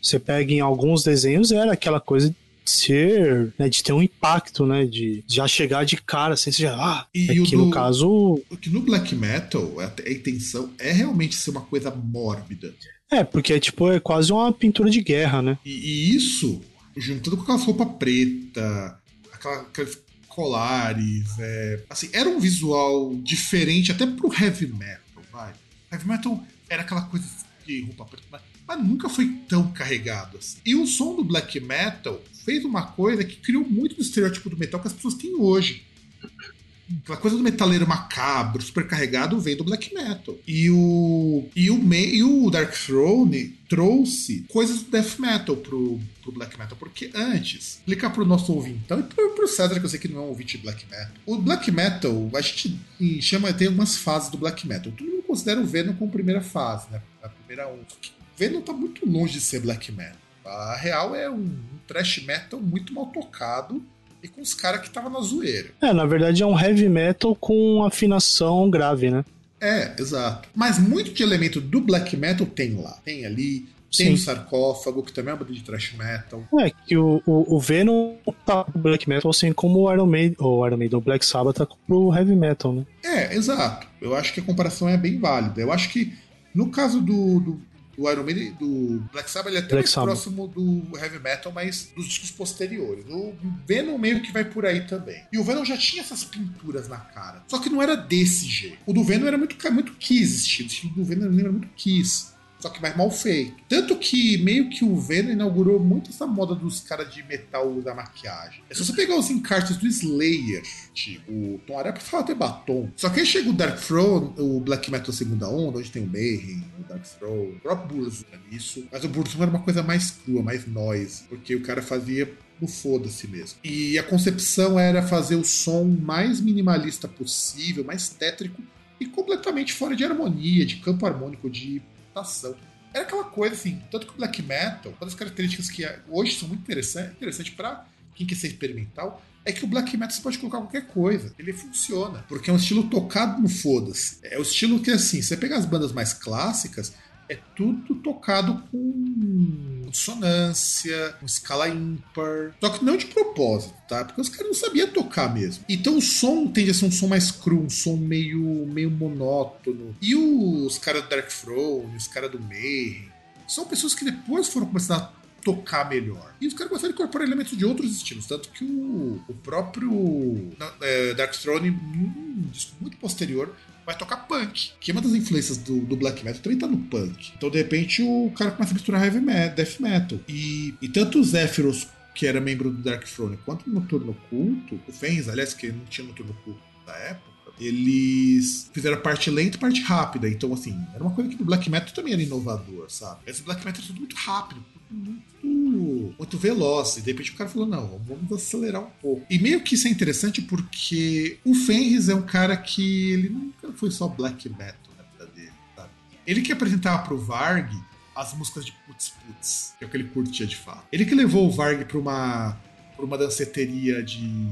Speaker 3: você pega em alguns desenhos, era aquela coisa ser, né, de ter um impacto, né, de já chegar de cara, assim, já, ah,
Speaker 2: E
Speaker 3: é
Speaker 2: o
Speaker 3: que no caso,
Speaker 2: que no black metal, a, a intenção é realmente ser uma coisa mórbida.
Speaker 3: É, porque é tipo, é quase uma pintura de guerra, né?
Speaker 2: E, e isso, juntando com aquelas roupas preta, aquela- aqueles colares, é, assim, era um visual diferente até pro heavy metal, vai. Heavy metal era aquela coisa de roupa preta, mas, mas nunca foi tão carregado assim. E o som do black metal fez uma coisa que criou muito do estereótipo do metal que as pessoas têm hoje. Aquela coisa do metaleiro macabro, super carregado, vem do black metal. E o, e o, e o Dark Throne trouxe coisas do death metal pro, pro black metal. Porque antes, explicar pro nosso ouvinte, então, e pro, pro César, que eu sei que não é um ouvinte de black metal. O black metal, a gente chama, tem algumas fases do black metal. Todo mundo considera o Venom como primeira fase, né? A primeira um. Só que o Venom tá muito longe de ser black metal. A real é um, um thrash metal muito mal tocado e com os caras que tava na zoeira.
Speaker 3: É, na verdade é um heavy metal com afinação grave, né?
Speaker 2: É, exato. Mas muito de elemento do black metal tem lá. Tem ali, tem
Speaker 3: Sim.
Speaker 2: o sarcófago, que também é uma banda de thrash metal.
Speaker 3: É, que o, o, o Venom tá pro black metal, assim como o Iron Maiden, ou Iron Maiden, o Black Sabbath tá pro heavy metal, né?
Speaker 2: É, exato. Eu acho que a comparação é bem válida. Eu acho que no caso do, do, do Iron Maiden, do Black Sabbath, ele é até
Speaker 3: Black
Speaker 2: mais
Speaker 3: Sabbath.
Speaker 2: próximo do heavy metal, mas dos discos posteriores. O Venom meio que vai por aí também. E o Venom já tinha essas pinturas na cara. Só que não era desse jeito. O do Venom era muito, muito Kiss estilo. O estilo do Venom lembra muito Kiss. Só que mais mal feito. Tanto que meio que o Venom inaugurou muito essa moda dos caras de metal da maquiagem. É só você pegar os encartes do Slayer, tipo, o Tom Araya fala até batom. Só que aí chega o Dark Throne, o Black Metal Segunda Onda, onde tem o Mayhem, o Dark Throne, o próprio Burzum nisso. Mas o Burzum era uma coisa mais crua, mais noise, porque o cara fazia no foda-se mesmo. E a concepção era fazer o som mais minimalista possível, mais tétrico e completamente fora de harmonia, de campo harmônico, de ação. Era aquela coisa assim, tanto que o black metal, uma das características que hoje são muito interessantes interessante para quem quer ser experimental, é que o black metal você pode colocar qualquer coisa. Ele funciona. Porque é um estilo tocado no foda-se. É o estilo que, assim, você pegar as bandas mais clássicas, é tudo tocado com dissonância, com escala ímpar. Só que não de propósito, tá? Porque os caras não sabiam tocar mesmo. Então o som tende a ser um som mais cru, um som meio, meio monótono. E os caras do Dark Throne, os caras do Mayhem, são pessoas que depois foram começar a tocar melhor. E os caras começaram a incorporar elementos de outros estilos. Tanto que o, o próprio é, Dark Throne, um disco muito posterior, vai tocar punk, que é uma das influências do, do black metal, também tá no punk. Então, de repente, o cara começa a misturar heavy metal, death metal. E, e tanto o Zephyros, que era membro do Dark Throne, quanto o Noturno Culto, o Fens, aliás, que não tinha Noturno Culto da época, eles fizeram parte lenta e parte rápida. Então, assim, era uma coisa que no black metal também era inovador, sabe? Esse black metal é tudo muito rápido, muito, muito veloz. E de repente o cara falou: não, vamos acelerar um pouco. E meio que isso é interessante porque o Fenris é um cara que ele nunca foi só black metal na vida dele, sabe? Ele que apresentava pro Varg as músicas de Putz Putz, que é o que ele curtia de fato. Ele que levou o Varg pra uma, pra uma danceteria de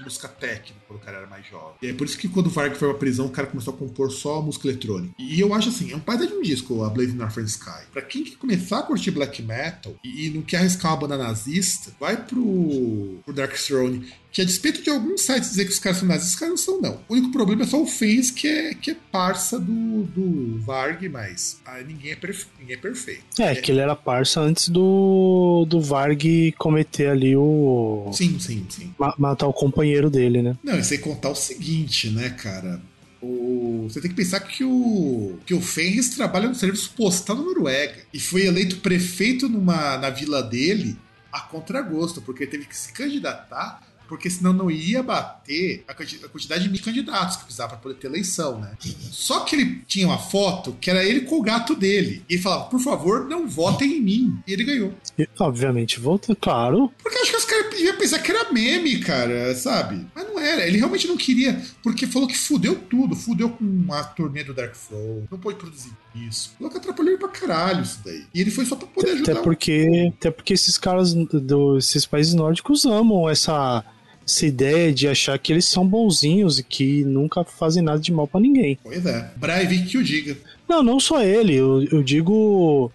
Speaker 2: de música técnica quando o cara era mais jovem. E é por isso que quando o Varg foi pra prisão, o cara começou a compor só música eletrônica. E eu acho assim, é um baita de um disco, a Blazing Northern Sky. Pra quem quer começar a curtir black metal e, e não quer arriscar uma banda nazista, vai pro, pro Dark Throne. Que a despeito de alguns sites dizer que os caras são nazistas, os caras não são, não. O único problema é só o Fens, que é, que é parça do, do Varg, mas ah, ninguém, é ninguém é perfeito.
Speaker 3: É, que ele era parça antes do, do Varg cometer ali o.
Speaker 2: Sim, sim, sim.
Speaker 3: ma- matar o companheiro dele, né?
Speaker 2: Não, e sem contar o seguinte, né, cara? O... Você tem que pensar que o, que o Fenris trabalha no serviço postal na Noruega e foi eleito prefeito numa, na vila dele a contragosto, porque ele teve que se candidatar, porque senão não ia bater a quanti- a quantidade de candidatos que precisava para poder ter eleição, né? Só que ele tinha uma foto que era ele com o gato dele. E ele falava, por favor, não votem em mim. E ele ganhou.
Speaker 3: E, obviamente, volta, claro.
Speaker 2: Porque acho que os caras iam pensar que era meme, cara, sabe? Mas não era. Ele realmente não queria, porque falou que fudeu tudo. Fudeu com a turnê do Dark Throne. Não pôde produzir isso. Falou que atrapalhou ele pra caralho isso daí. E ele foi só pra poder ajudar.
Speaker 3: Até
Speaker 2: o-
Speaker 3: porque, até porque esses caras desses países nórdicos amam essa, essa ideia de achar que eles são bonzinhos e que nunca fazem nada de mal pra ninguém.
Speaker 2: Pois é. Breivik que o diga.
Speaker 3: Não, não só ele. Eu, eu digo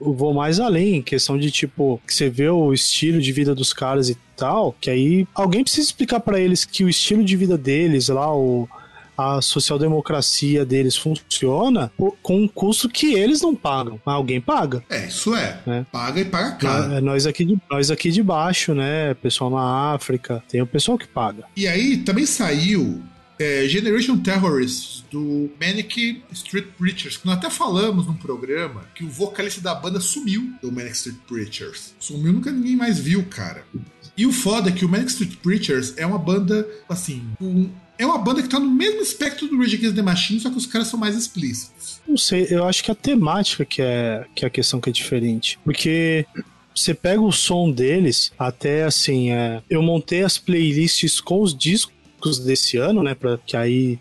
Speaker 3: eu vou mais além, em questão de tipo, que você vê o estilo de vida dos caras e tal, que aí alguém precisa explicar para eles que o estilo de vida deles lá, o a social-democracia deles funciona com um custo que eles não pagam, mas alguém paga.
Speaker 2: É, isso é. é. Paga e paga caro.
Speaker 3: É, nós aqui, de, nós aqui de baixo, né? Pessoal na África, tem o pessoal que paga.
Speaker 2: E aí também saiu é, Generation Terrorists, do Manic Street Preachers, que nós até falamos num programa que o vocalista da banda sumiu do Manic Street Preachers. Sumiu, nunca ninguém mais viu, cara. E o foda é que o Manic Street Preachers é uma banda, assim, um, é uma banda que tá no mesmo espectro do Rage Against the Machine, só que os caras são mais explícitos.
Speaker 3: Não sei, eu acho que a temática que é, que é a questão que é diferente. Porque você pega o som deles, até assim, é, eu montei as playlists com os discos desse ano, né, pra, que aí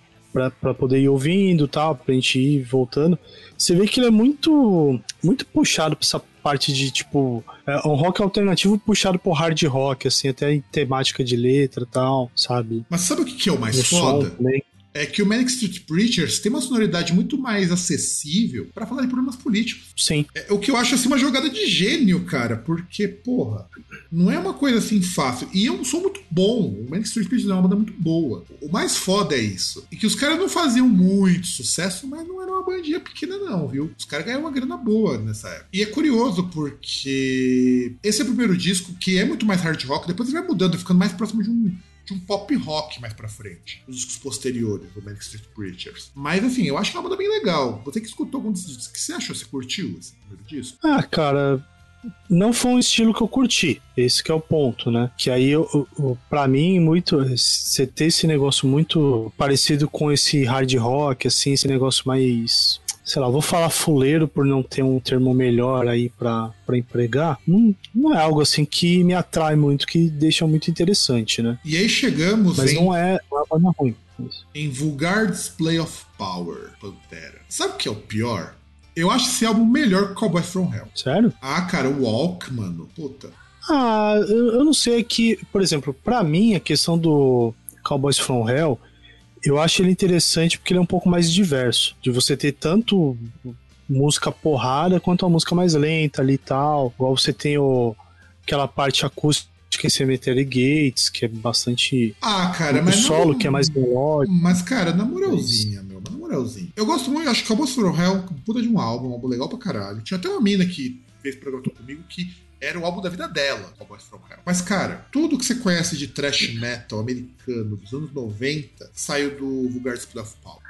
Speaker 3: pra poder ir ouvindo tal, pra gente ir voltando. Você vê que ele é muito, muito puxado pra essa parte de, tipo, é um rock alternativo puxado por hard rock, assim, até em temática de letra e tal, sabe?
Speaker 2: Mas sabe o que, é o mais o foda? é que o Manic Street Preachers tem uma sonoridade muito mais acessível para falar de problemas políticos.
Speaker 3: Sim.
Speaker 2: É, o que eu acho assim uma jogada de gênio, cara, porque, porra, não é uma coisa assim fácil. E um som muito bom. O Manic Street Preachers é uma banda muito boa. O mais foda é isso. E que os caras não faziam muito sucesso, mas não era uma bandinha pequena, não, viu? Os caras ganharam uma grana boa nessa época. E é curioso porque esse é o primeiro disco que é muito mais hard rock, depois ele vai mudando, ficando mais próximo de um de um pop rock mais pra frente, os discos posteriores do Manic Street Preachers. Mas assim, eu acho uma banda bem legal. Você que escutou algum desses discos, o que você achou? Você curtiu esse primeiro disco?
Speaker 3: Ah, cara, não foi um estilo que eu curti. Esse que é o ponto, né? Que aí, eu, eu, pra mim, muito. Você ter esse negócio muito parecido com esse hard rock, assim, esse negócio mais sei lá, vou falar fuleiro por não ter um termo melhor aí para empregar, não, não é algo assim que me atrai muito, que deixa muito interessante, né?
Speaker 2: E aí chegamos
Speaker 3: Mas
Speaker 2: em...
Speaker 3: não é, é banda ruim.
Speaker 2: Em Vulgar Display of Power, Pantera. Sabe o que é o pior? Eu acho esse álbum melhor que Cowboys From Hell.
Speaker 3: Sério?
Speaker 2: Ah, cara, o Walk, mano, puta.
Speaker 3: Ah, eu, eu não sei que, por exemplo, para mim a questão do Cowboys From Hell eu acho ele interessante porque ele é um pouco mais diverso. De você ter tanto música porrada quanto a música mais lenta ali e tal. Igual você tem o, aquela parte acústica em Cemetery Gates, que é bastante.
Speaker 2: Ah, cara, o mas.
Speaker 3: O solo, não... que é mais melódico.
Speaker 2: Mas, cara, na moralzinha, meu, na moralzinha. Eu gosto muito, acho que Cowboys from Hell, puta de um álbum, um álbum legal pra caralho. Tinha até uma mina que fez programa comigo que era o álbum da vida dela, Cowboys From Hell. Mas, cara, tudo que você conhece de thrash metal americano dos anos 90 saiu do Vulgar Display of Power.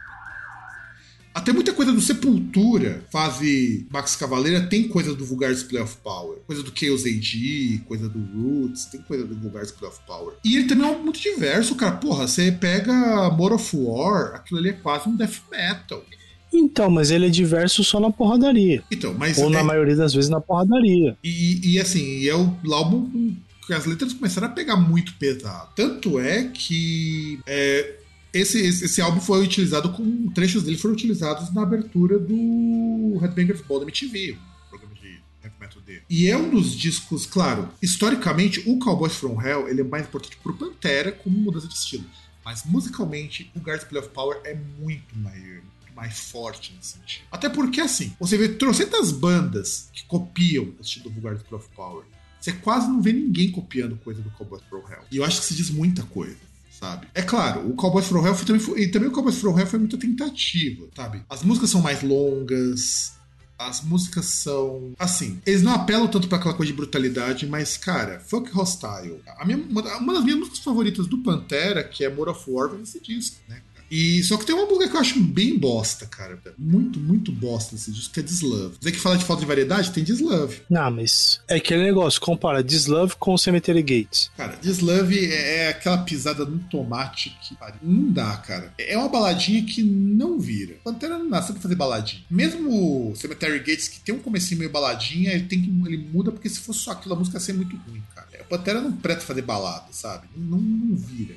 Speaker 2: Até muita coisa do Sepultura, fase Max Cavaleira, tem coisa do Vulgar Display of Power. Coisa do Chaos AD, coisa do Roots, tem coisa do Vulgar Display of Power. E ele também é muito diverso, cara. Porra, você pega More of War, aquilo ali é quase um death metal.
Speaker 3: Então, mas ele é diverso só na porradaria.
Speaker 2: Então, mas
Speaker 3: Ou é... na maioria das vezes na porradaria.
Speaker 2: E, e assim, é o álbum que as letras começaram a pegar muito pesado. Tanto é que é, esse, esse, esse, álbum foi utilizado com. Trechos dele foram utilizados na abertura do Headbangers Ball da MTV. Programa de heavy metal dele. E é um dos discos, claro, historicamente, o Cowboys From Hell ele é mais importante pro Pantera como mudança de estilo. Mas musicalmente, o Guards Play of Power é muito maior mais forte nesse sentido. Até porque, assim, você vê trocentas bandas que copiam o estilo do Vulgar of Power. Você quase não vê ninguém copiando coisa do Cowboys From Hell. E eu acho que se diz muita coisa. Sabe? É claro, o Cowboys From Hell foi, também foi, e também o Cowboys From Hell foi muita tentativa, sabe? As músicas são mais longas, as músicas são. Assim, eles não apelam tanto para aquela coisa de brutalidade, mas, cara, Fuck Hostile. A minha, uma, das minhas músicas favoritas do Pantera, que é More of War, vem nesse disco, né? E só que tem uma música que eu acho bem bosta, cara. Muito, muito bosta esse disco, que é Dislove. Dizer que fala de falta de variedade, tem Dislove.
Speaker 3: Não, mas é aquele negócio, compara Dislove com Cemetery Gates.
Speaker 2: Cara, Dislove é, é aquela pisada no tomate que não dá, cara. É uma baladinha que não vira. Pantera não nasce pra fazer baladinha. Mesmo Cemetery Gates, que tem um comecinho meio baladinha, ele tem que ele muda porque se fosse só aquilo, a música ia ser muito ruim, cara. O Pantera não presta fazer balada, sabe? Não, não vira.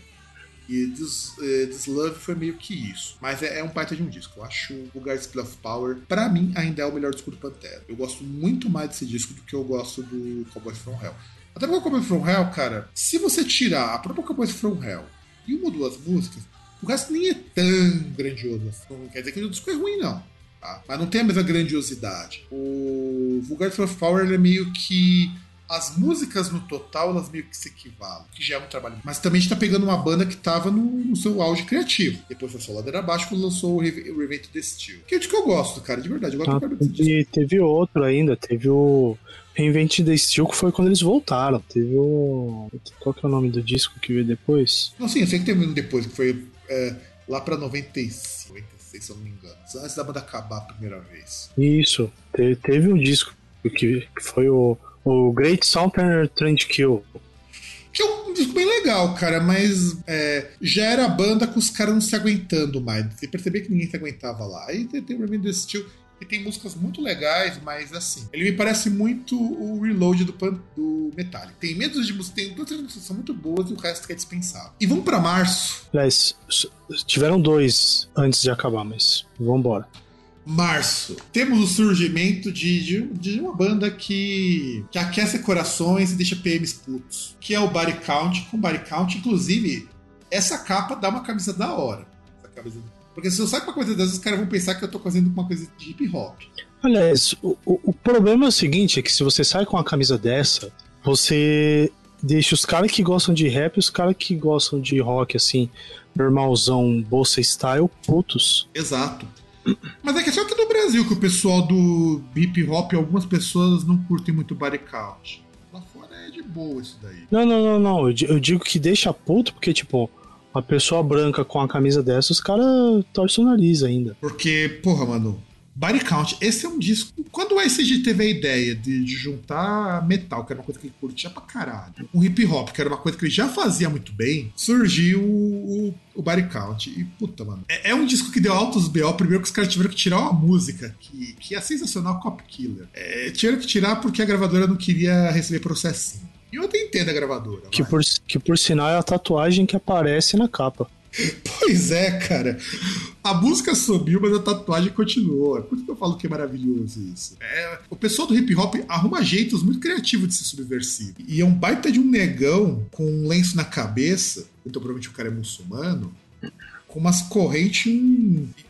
Speaker 2: E This, uh, This Love foi meio que isso. Mas é, é um baita de um disco. Eu acho o Vulgar Display of Power, pra mim, ainda é o melhor disco do Pantera. Eu gosto muito mais desse disco do que eu gosto do Cowboys From Hell. Até porque o Cowboys From Hell, cara, se você tirar a própria Cowboys From Hell e uma ou duas músicas, o resto nem é tão grandioso. Assim. Quer dizer que o disco é ruim, não. Tá? Mas não tem a mesma grandiosidade. O Vulgar of Power é meio que as músicas no total, elas meio que se equivalem, que já é um trabalho. Mas também a gente tá pegando uma banda que tava no, no seu auge criativo. Depois foi só ladeira abaixo quando lançou o Revent the Steel. Que é de que eu gosto, cara, de verdade. Eu gosto
Speaker 3: ah, teve, teve outro ainda, teve o Reinvent the Steel, que foi quando eles voltaram. Teve o. Qual que é o nome do disco que veio depois?
Speaker 2: Não, sim, eu sei que teve um depois, que foi é, lá pra 95, 96, se eu não me engano. Antes da banda acabar a primeira vez.
Speaker 3: Isso, teve, teve um disco que, que foi o o Great Southern Trendkill.
Speaker 2: Que é um disco bem legal, cara, mas é, já era a banda com os caras não se aguentando mais. Você percebia que ninguém se aguentava lá. Aí tem, tem o Remain do Steel, e tem músicas muito legais, mas assim, ele me parece muito o Reload do, do Metallica. Tem medos de música, tem duas músicas que são muito boas e o resto que é dispensável. E vamos para março.
Speaker 3: Aliás, tiveram dois antes de acabar, mas vamos embora
Speaker 2: março, temos o surgimento de, de, de, uma banda que, que aquece corações e deixa PMs putos, que é o Body Count, com Body Count, inclusive, essa capa dá uma camisa da hora. Camisa, porque se eu sair com uma coisa dessas, os caras vão pensar que eu tô fazendo uma coisa de hip hop.
Speaker 3: Aliás, o, o problema é o seguinte, é que se você sai com uma camisa dessa, você deixa os caras que gostam de rap e os caras que gostam de rock, assim, normalzão, bolsa style, putos.
Speaker 2: Exato. Mas é que é só aqui no Brasil que o pessoal do hip hop, algumas pessoas não curtem muito body count. Lá fora é de boa isso daí.
Speaker 3: Não, não, não, não. Eu digo que deixa puto porque, tipo, uma pessoa branca com a camisa dessa, os caras torcem o nariz ainda.
Speaker 2: Porque, porra, mano, Body Count, esse é um disco. Quando o SG teve a ideia de, de, juntar metal, que era uma coisa que ele curtia pra caralho, um hip hop, que era uma coisa que ele já fazia muito bem, surgiu o, o Body Count. E puta, mano. É, é um disco que deu altos BO. Primeiro que os caras tiveram que tirar uma música que, que é sensacional, Cop Killer. É, tiveram que tirar porque a gravadora não queria receber processinho. E eu até entendo a gravadora.
Speaker 3: Que por, que por sinal é a tatuagem que aparece na capa.
Speaker 2: Pois é, cara. A música subiu, mas a tatuagem continuou. Por isso que eu falo que é maravilhoso isso. É, o pessoal do hip hop arruma jeitos muito criativos de ser subversivo. E é um baita de um negão com um lenço na cabeça, então provavelmente o cara é muçulmano, com umas correntes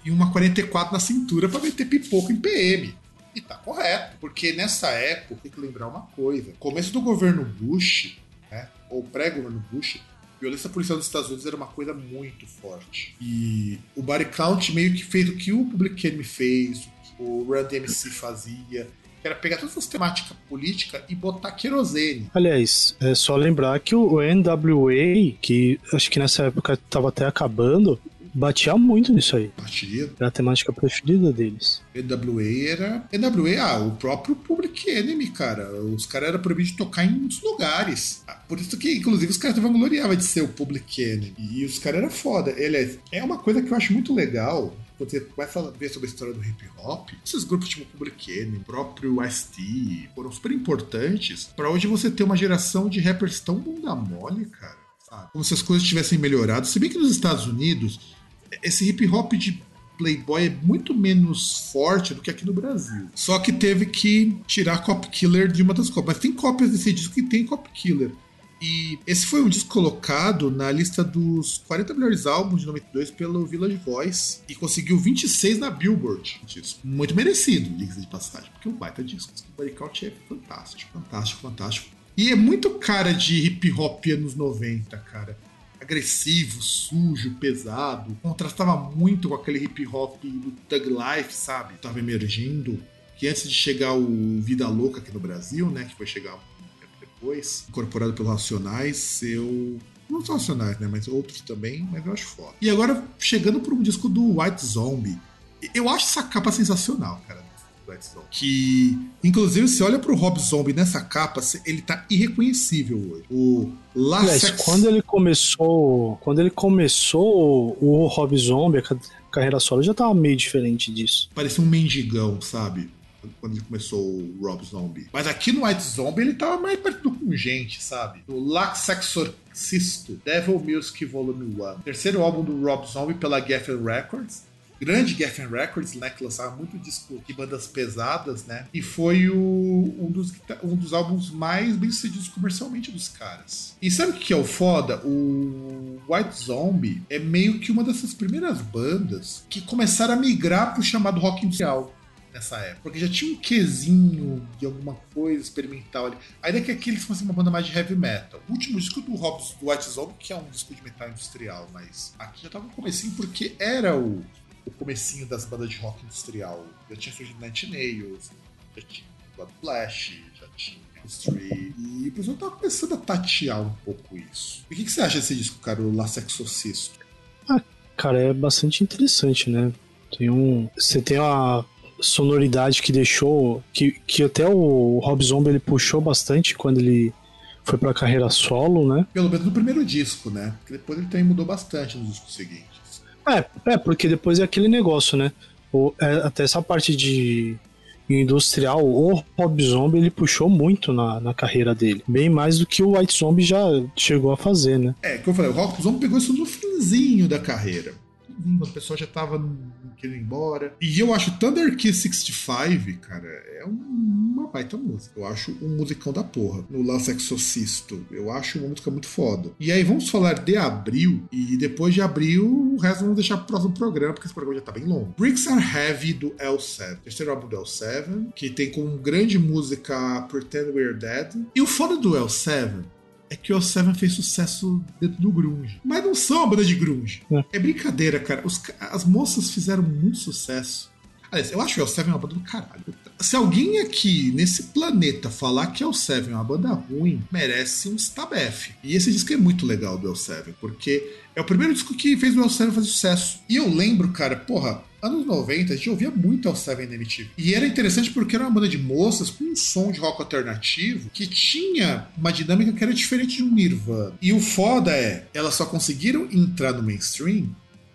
Speaker 2: e uma 44 na cintura para meter pipoca em PM. E tá correto, porque nessa época tem que lembrar uma coisa: começo do governo Bush, né, ou pré-governo Bush, violência policial dos Estados Unidos era uma coisa muito forte. E o Body Count meio que fez o que o Public Enemy fez, o que o Run DMC fazia, que era pegar todas as temáticas políticas e botar querosene.
Speaker 3: Aliás, é só lembrar que o NWA, que acho que nessa época estava até acabando, batia muito nisso aí.
Speaker 2: Batia.
Speaker 3: Era a temática preferida deles.
Speaker 2: NWA era. NWA, ah, o próprio Public Enemy, cara. Os caras eram proibidos de tocar em muitos lugares. Ah, por isso que, inclusive, os caras vangloriavam de ser o Public Enemy. E os caras eram foda. Ele é uma coisa que eu acho muito legal quando você vai falar, ver sobre a história do hip hop, esses grupos tipo Public Enemy, próprio ST, foram super importantes para hoje você ter uma geração de rappers tão bunda mole, cara. Sabe? Como se as coisas tivessem melhorado. Se bem que nos Estados Unidos esse hip hop de Playboy é muito menos forte do que aqui no Brasil. Só que teve que tirar Cop Killer de uma das cópias. Mas tem cópias desse disco que tem Cop Killer. E esse foi um disco colocado na lista dos 40 melhores álbuns de 92 pelo Village Voice e conseguiu 26 na Billboard. Disco. Muito merecido, diga de passagem, porque é um baita disco. O Count é fantástico, fantástico, fantástico. E é muito cara de hip hop anos 90, cara agressivo, sujo, pesado. Contrastava muito com aquele hip hop do Thug Life, sabe? Tava emergindo. Que antes de chegar o Vida Louca aqui no Brasil, né? Que foi chegar depois, incorporado pelos Racionais, eu não só Racionais, né? Mas outros também, mas eu acho foda. E agora, chegando por um disco do White Zombie. Eu acho essa capa sensacional, cara. Que, inclusive, se olha pro Rob Zombie nessa capa, ele tá irreconhecível hoje. O
Speaker 3: La Aliás, quando ele começou. Quando ele começou o Rob Zombie, a carreira solo já tava meio diferente disso.
Speaker 2: Parecia um mendigão, sabe? quando ele começou o Rob Zombie. Mas aqui no White Zombie ele tava mais perto com gente, sabe? No Lax Exorcisto, Devil Music Volume 1. Terceiro álbum do Rob Zombie pela Geffen Records grande Geffen Records, né, que lançava muito disco de bandas pesadas, né? E foi o, um, dos, um dos álbuns mais bem sucedidos comercialmente dos caras. E sabe o que é o foda? O White Zombie é meio que uma dessas primeiras bandas que começaram a migrar pro chamado rock industrial nessa época. Porque já tinha um quesinho de alguma coisa experimental ali. Ainda que aqui eles fossem uma banda mais de heavy metal. O último disco do do White Zombie, que é um disco de metal industrial, mas aqui já tava no comecinho porque era o, o comecinho das bandas de rock industrial. Já tinha surgido Night Nails, já tinha Blood Flash, já tinha Street. E o pessoal tava começando a tatear um pouco isso. E o que, que você acha desse disco, cara, o La Sexorcisto?
Speaker 3: Ah, cara, é bastante interessante, né? Tem um. Você tem uma sonoridade que deixou. Que, que até o Rob Zombie ele puxou bastante quando ele foi pra carreira solo, né?
Speaker 2: Pelo menos no primeiro disco, né? Porque depois ele também mudou bastante nos discos seguintes.
Speaker 3: É, é porque depois é aquele negócio, né? O, é, até essa parte de industrial, o Rob Zombie ele puxou muito na, na carreira dele. Bem mais do que o White Zombie já chegou a fazer, né?
Speaker 2: É, que eu falei, o Rob Zombie pegou isso no finzinho da carreira. O pessoal já tava querendo ir embora. E eu acho Thunder Kiss 65, cara, é uma baita música. Eu acho um musicão da porra. No Lance Exorcisto. Eu acho uma música muito foda. E aí vamos falar de abril. E depois de abril, o resto vamos deixar pro próximo programa, porque esse programa já tá bem longo. Bricks Are Heavy do L7. Terceiro álbum do L7. Que tem como grande música Pretend We're Dead. E o foda do L7 é que o Seven fez sucesso dentro do grunge. Mas não são uma banda de grunge. É, é brincadeira, cara. Os, as moças fizeram muito sucesso. Aliás, eu acho que o Seven é uma banda do caralho. Se alguém aqui nesse planeta falar que o Seven é uma banda ruim, merece um stabef. E esse disco é muito legal do El Seven, porque é o primeiro disco que fez o El Seven fazer sucesso. E eu lembro, cara, porra, anos 90, a gente ouvia muito El Seven na MTV. E era interessante porque era uma banda de moças com um som de rock alternativo que tinha uma dinâmica que era diferente de um Nirvana. E o foda é, elas só conseguiram entrar no mainstream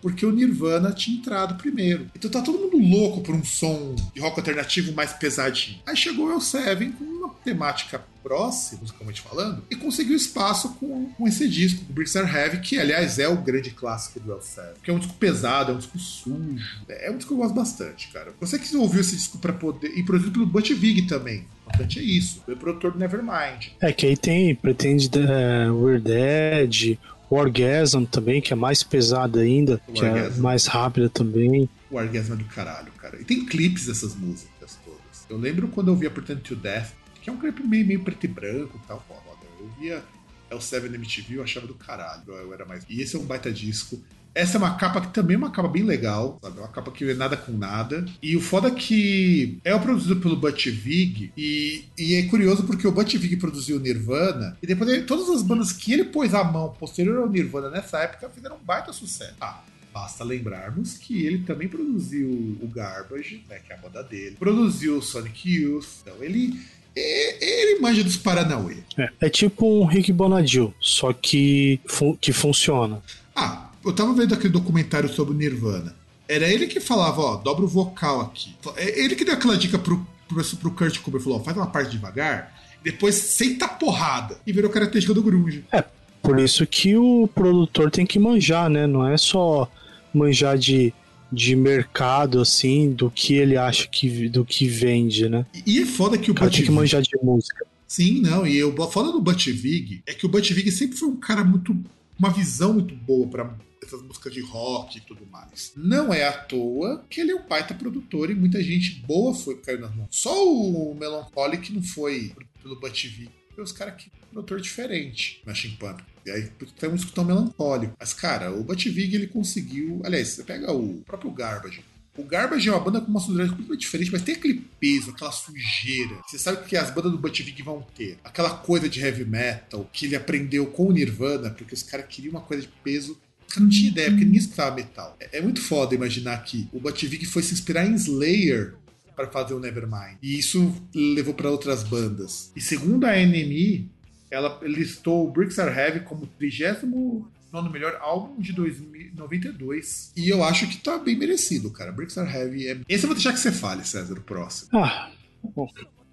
Speaker 2: porque o Nirvana tinha entrado primeiro. Então tá todo mundo louco por um som de rock alternativo mais pesadinho. Aí chegou o El Seven com uma temática próxima, musicalmente falando, e conseguiu espaço com, com esse disco, do Bricks Are Heavy, que aliás é o grande clássico do El Seven. Que é um disco pesado, é um disco sujo. É um disco que eu gosto bastante, cara. Você que ouviu esse disco para poder. E produzido pelo Butch Vig também. Importante é isso. Foi produtor do Nevermind.
Speaker 3: É, que aí tem Pretende uh, Dead, o Orgasm também, que é mais pesada ainda, que é mais rápida também.
Speaker 2: O Orgasm é do caralho, cara. E tem clipes dessas músicas todas. Eu lembro quando eu via Pretend to Death, que é um clipe meio, meio preto e branco e tal, foda. Eu via é o Seven MTV, eu achava do caralho. Eu era mais. E esse é um baita disco. Essa é uma capa que também é uma capa bem legal, sabe? É uma capa que é nada com nada. E o foda é que é produzido pelo Butch Vig. E, e é curioso porque o Butch Vig produziu o Nirvana. E depois ele, todas as bandas que ele pôs a mão posterior ao Nirvana nessa época fizeram um baita sucesso. Ah, Basta lembrarmos que ele também produziu o Garbage, né, que é a banda dele, produziu o Sonic Youth. Então ele ele manja dos Paranauê.
Speaker 3: É, é tipo um Rick Bonadil, só que, fun que funciona.
Speaker 2: Ah, eu tava vendo aquele documentário sobre o Nirvana. Era ele que falava, ó, dobra o vocal aqui. É ele que deu aquela dica pro, pro, pro Kurt Cobain, falou, ó, faz uma parte devagar, depois senta porrada. E virou característica do grunge.
Speaker 3: É, por isso que o produtor tem que manjar, né? Não é só manjar de, de mercado, assim, do que ele acha que, do que vende, né?
Speaker 2: E é foda que o
Speaker 3: Butch tem que manjar de música.
Speaker 2: Sim, não, e o foda do Butch Vig é que o Butch Vig sempre foi um cara muito uma visão muito boa para essas músicas de rock e tudo mais. Não é à toa que ele é um baita produtor e muita gente boa foi caiu nas mãos. Só o Melancholy que não foi pelo Butch Vig. Foi os caras que produtor diferente na Chimpano. E aí tem um disco tão melancólico. Mas, cara, o Butch Vig ele conseguiu. Aliás, você pega o próprio Garbage. O Garbage é uma banda com uma sonoridade completamente diferente, mas tem aquele peso, aquela sujeira. Você sabe o que as bandas do Butch Vig vão ter? Aquela coisa de heavy metal que ele aprendeu com o Nirvana, porque os caras queriam uma coisa de peso eu não tinha ideia, porque ninguém escutava metal. É, é muito foda imaginar que o Butch Vig foi se inspirar em Slayer para fazer o Nevermind. E isso levou para outras bandas. E segundo a NME, ela listou o Bricks Are Heavy como 39 melhor álbum de 2092. E eu acho que tá bem merecido, cara. Bricks Are Heavy é. Esse eu vou deixar que você fale, César, o próximo.
Speaker 3: Ah, bom.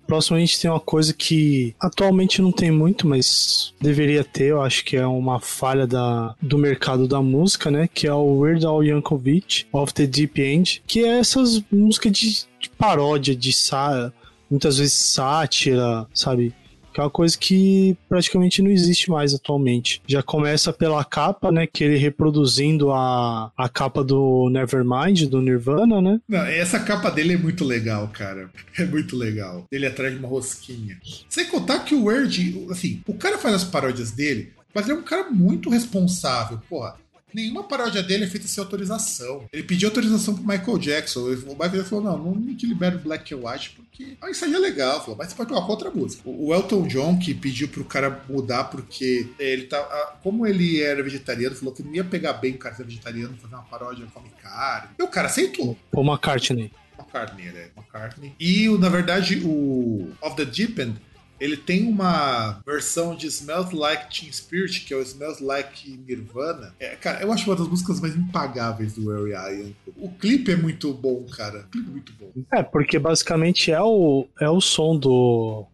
Speaker 3: Próximo a gente tem uma coisa que atualmente não tem muito, mas deveria ter, eu acho que é uma falha da, do mercado da música, né? Que é o Weird Al Yankovic, Of the Deep End, que é essas músicas de, de paródia, de sá, muitas vezes sátira, sabe? Que é uma coisa que praticamente não existe mais atualmente. Já começa pela capa, né, que ele reproduzindo a, a capa do Nevermind, do Nirvana, né?
Speaker 2: Não, essa capa dele é muito legal, cara. É muito legal. Ele atrás de uma rosquinha. Sem contar que o Word, assim, o cara faz as paródias dele, mas ele é um cara muito responsável, porra. Nenhuma paródia dele é feita sem autorização. Ele pediu autorização pro Michael Jackson. O Michael Jackson falou: não, não libera o Black and White, porque isso aí é legal. Falou, mas você pode colocar outra música. O Elton John, que pediu pro cara mudar, porque ele tá. Como ele era vegetariano, falou que não ia pegar bem o cara ser vegetariano, fazer uma paródia come carne. E o cara aceitou.
Speaker 3: O McCartney.
Speaker 2: McCartney, né? McCartney. E, na verdade, o Of the Deep End ele tem uma versão de Smells Like Teen Spirit, que é o Smells Like Nirvana. É, cara, eu acho uma das músicas mais impagáveis do Harry Ian. O clipe é muito bom, cara. O clipe é muito bom.
Speaker 3: É, porque basicamente é o, é o som do.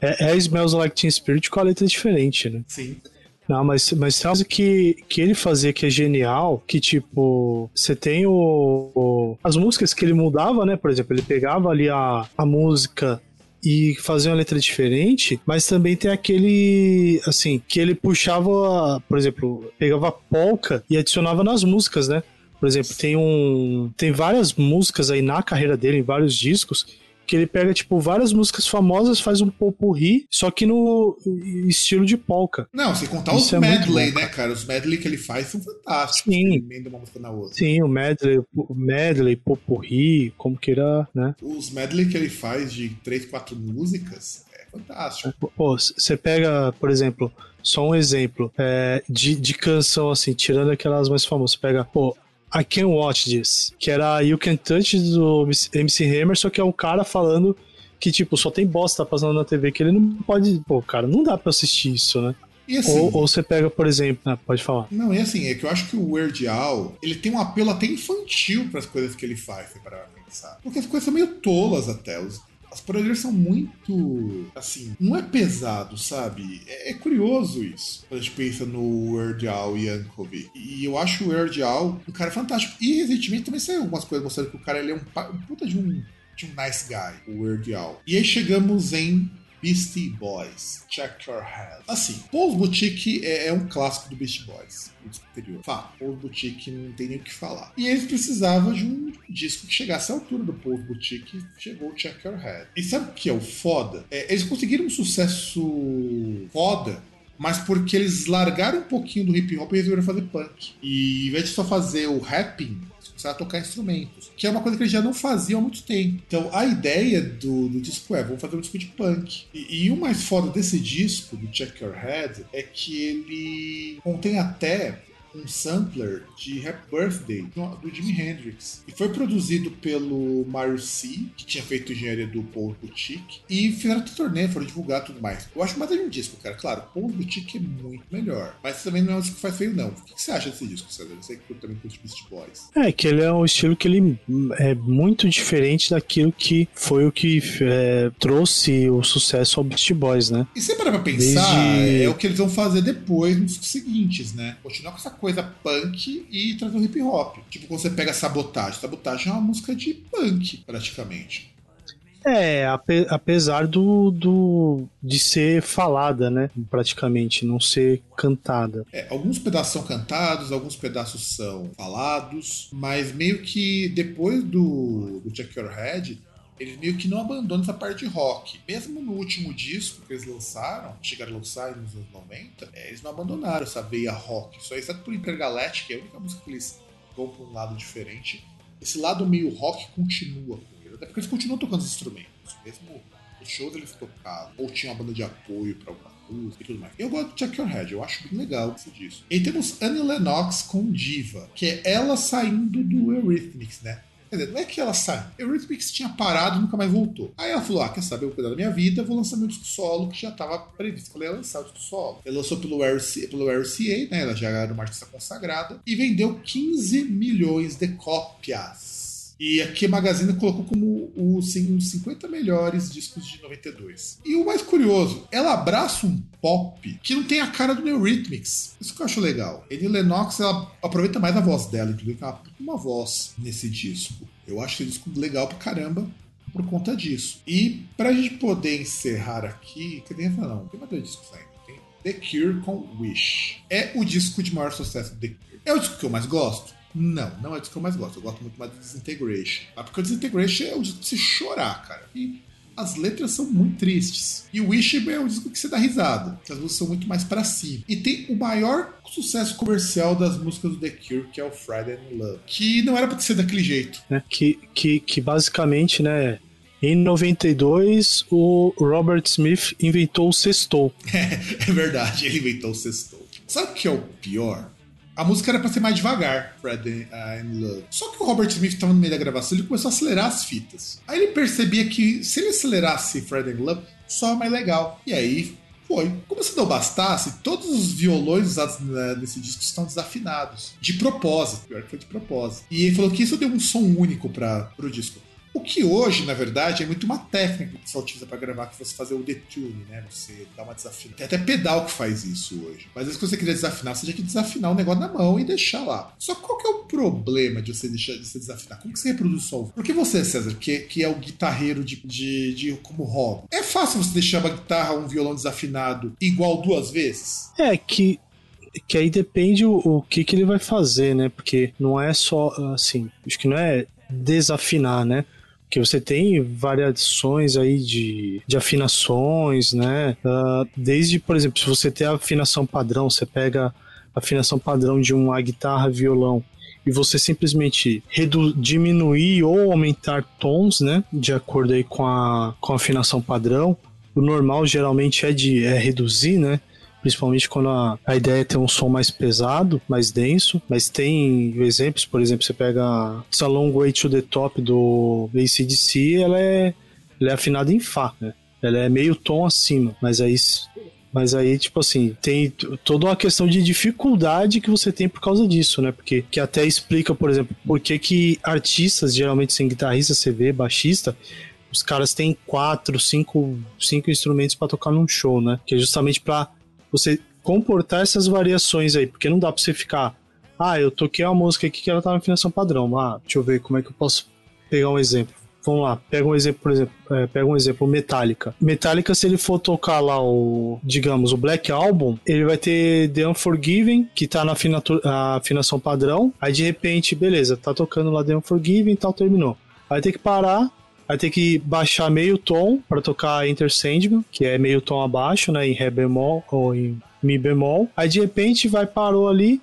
Speaker 3: É, é Smells Like Teen Spirit com a letra diferente, né?
Speaker 2: Sim.
Speaker 3: Não, mas, mas tem uma coisa que, que ele fazia que é genial, que tipo, você tem o, o, As músicas que ele mudava, né? Por exemplo, ele pegava ali a, a música e fazia uma letra diferente, mas também tem aquele, assim, que ele puxava, por exemplo, pegava polka e adicionava nas músicas, né? Por exemplo, tem um. Tem várias músicas aí na carreira dele, em vários discos, que ele pega, tipo, várias músicas famosas, faz um popurri, só que no estilo de polka.
Speaker 2: Não, sem contar Isso os é medley, né, cara? Os medley que ele faz são fantásticos.
Speaker 3: Sim. Ele uma música na outra. Sim, o medley, o medley, popurri, como queira, né?
Speaker 2: Os medley que ele faz de três, quatro músicas é fantástico.
Speaker 3: Pô, você pega, por exemplo, só um exemplo é, de, de canção, assim, tirando aquelas mais famosas. Pega, pô, I Can Watch This, que era You Can Touch do MC Hammer, só que é um cara falando que, tipo, só tem bosta passando na TV, que ele não pode. Pô, cara, não dá pra assistir isso, né? Assim, ou, ou, você pega, por exemplo, ah, pode falar.
Speaker 2: Não, é assim, é que eu acho que o Weird Al, ele tem um apelo até infantil para as coisas que ele faz, para pensar. Porque as coisas são meio tolas até. Os, as parodias são muito. Assim, não é pesado, sabe? É, é, curioso isso. Quando a gente pensa no Weird Al Yankovic. E eu acho o Weird Al um cara fantástico. E recentemente também saiu algumas coisas mostrando que o cara ele é um, um puta de um, de um nice guy, o Weird Al. E aí chegamos em Beastie Boys, Check Your Head. Assim, Paul's Boutique é, é, um clássico do Beastie Boys, do anterior. Fá, Paul's Boutique não tem nem o que falar. E eles precisavam de um disco que chegasse à altura do Paul's Boutique, chegou o Check Your Head. E sabe o que é o foda? É, eles conseguiram um sucesso foda mas porque eles largaram um pouquinho do hip hop e resolveram fazer punk. E em vez de só fazer o rapping, começaram a tocar instrumentos, que é uma coisa que eles já não faziam há muito tempo. Então a ideia do, do disco é: vamos fazer um disco de punk. E, e o mais foda desse disco, do Check Your Head, é que ele contém até um sampler de Happy Birthday do Jimi Hendrix. E foi produzido pelo Mario C, que tinha feito engenharia do Paul Boutique. E fizeram o turnê, foram divulgar tudo mais. Eu acho mais de um disco, cara. Claro, Paul Boutique é muito melhor. Mas também não é um disco que faz feio, não. O que você acha desse disco, César? Eu sei que eu também curto Beast Boys.
Speaker 3: É, que ele é um estilo que ele é muito diferente daquilo que foi o que é, trouxe o sucesso ao Beast Boys, né?
Speaker 2: E você para pra pensar, Desde... é o que eles vão fazer depois nos seguintes, né? Continuar com essa coisa punk e trazer o hip hop. Tipo, quando você pega Sabotagem. Sabotagem é uma música de punk, praticamente.
Speaker 3: É, apesar do, do de ser falada, né? Praticamente, não ser cantada.
Speaker 2: É, alguns pedaços são cantados, alguns pedaços são falados, mas meio que depois do, do Check Your Head, eles meio que não abandonam essa parte de rock. Mesmo no último disco que eles lançaram, chegaram a lançar nos anos 90, é, eles não abandonaram essa veia rock. Só exceto por Intergalactic, é a única música que eles vão para um lado diferente. Esse lado meio rock continua com eles. Até porque eles continuam tocando os instrumentos. Mesmo os shows eles tocavam. Ou tinha uma banda de apoio para alguma música e tudo mais. Eu gosto de Check Your Head, eu acho bem legal isso disso. E temos Annie Lennox com Diva, que é ela saindo do Eurythmics, né? Quer não é que ela saiu. Eurythmics tinha parado nunca mais voltou. Aí ela falou: ah, quer saber, eu vou cuidar da minha vida, vou lançar meu disco solo, que já estava previsto. Falei, ia lançar o disco solo. Ela lançou pelo RCA, pelo RCA, né? Ela já era uma artista consagrada. E vendeu 15 milhões de cópias. E aqui a Magazine colocou como os 50 melhores discos de 92. E o mais curioso, ela abraça um pop que não tem a cara do Eurythmics. Isso que eu acho legal. Ele Lennox, ela aproveita mais a voz dela, inclusive ela uma voz nesse disco. Eu acho esse disco legal pra caramba por conta disso. E pra gente poder encerrar aqui, que nem não, tem mais dois discos ainda. Tem The Cure com Wish. É o disco de maior sucesso do The Cure. É o disco que eu mais gosto? Não, não é o disco que eu mais gosto. Eu gosto muito mais do Disintegration. Ah, porque o Disintegration é o disco de se chorar, cara. E as letras são muito tristes. E o Wish é um disco que você dá risada. As músicas são muito mais para si. E tem o maior sucesso comercial das músicas do The Cure, que é o Friday in Love. Que não era pra ser daquele jeito.
Speaker 3: É, que, que, que basicamente, né, em 92, o Robert Smith inventou o sextou.
Speaker 2: É, é verdade, ele inventou o sextou. Sabe o que é o pior? A música era pra ser mais devagar, Friday in Love. Só que o Robert Smith estava no meio da gravação, ele começou a acelerar as fitas. Aí ele percebia que se ele acelerasse Friday in Love, só mais legal. E aí foi. Como se não bastasse, todos os violões usados nesse disco estão desafinados. De propósito. Pior que foi de propósito. E ele falou que isso deu um som único para o disco. O que hoje, na verdade, é muito uma técnica que você utiliza para gravar, que você fazer o detune, né? Você dá uma desafinada. Tem até pedal que faz isso hoje. Mas às vezes, quando você quiser desafinar, você já quer desafinar o negócio na mão e deixar lá. Só que qual que é o problema de você deixar de você desafinar? Como que você reproduz o som? Porque você, César, que, que é o guitarreiro de, de, de como hobby, é fácil você deixar uma guitarra um violão desafinado igual duas vezes?
Speaker 3: É que que aí depende o, o, que, que ele vai fazer, né? Porque não é só assim, acho que não é desafinar, né? Que você tem variações aí de, de afinações, né? Uh, desde, por exemplo, se você tem a afinação padrão, você pega a afinação padrão de uma guitarra, violão, e você simplesmente diminuir ou aumentar tons, né? De acordo aí com a, com a afinação padrão. O normal geralmente é de é reduzir, né? Principalmente quando a, a ideia é ter um som mais pesado, mais denso, mas tem exemplos, por exemplo, você pega It's a Long Way to the Top do ACDC, ela é, ela é afinada em Fá, né? Ela é meio tom acima, mas aí mas aí, tipo assim, tem toda uma questão de dificuldade que você tem por causa disso, né? Porque que até explica, por exemplo, por que, que artistas, geralmente sem guitarrista, vê, baixista, os caras têm quatro, cinco, cinco instrumentos para tocar num show, né? Que é justamente para você comportar essas variações aí, porque não dá pra você ficar, ah, eu toquei uma música aqui que ela tá na afinação padrão, ah, deixa eu ver como é que eu posso pegar um exemplo. Vamos lá, pega um exemplo, por exemplo, é, pega um exemplo, Metallica. Metallica, se ele for tocar lá o, digamos, o Black Album, ele vai ter The Unforgiven, que tá na afinação padrão, aí de repente, beleza, tá tocando lá The Unforgiven e tal, terminou. Aí tem que parar, Vai ter que baixar meio tom para tocar Enter Sandman, que é meio tom abaixo, né, em Ré bemol ou em Mi bemol. Aí de repente vai parou ali,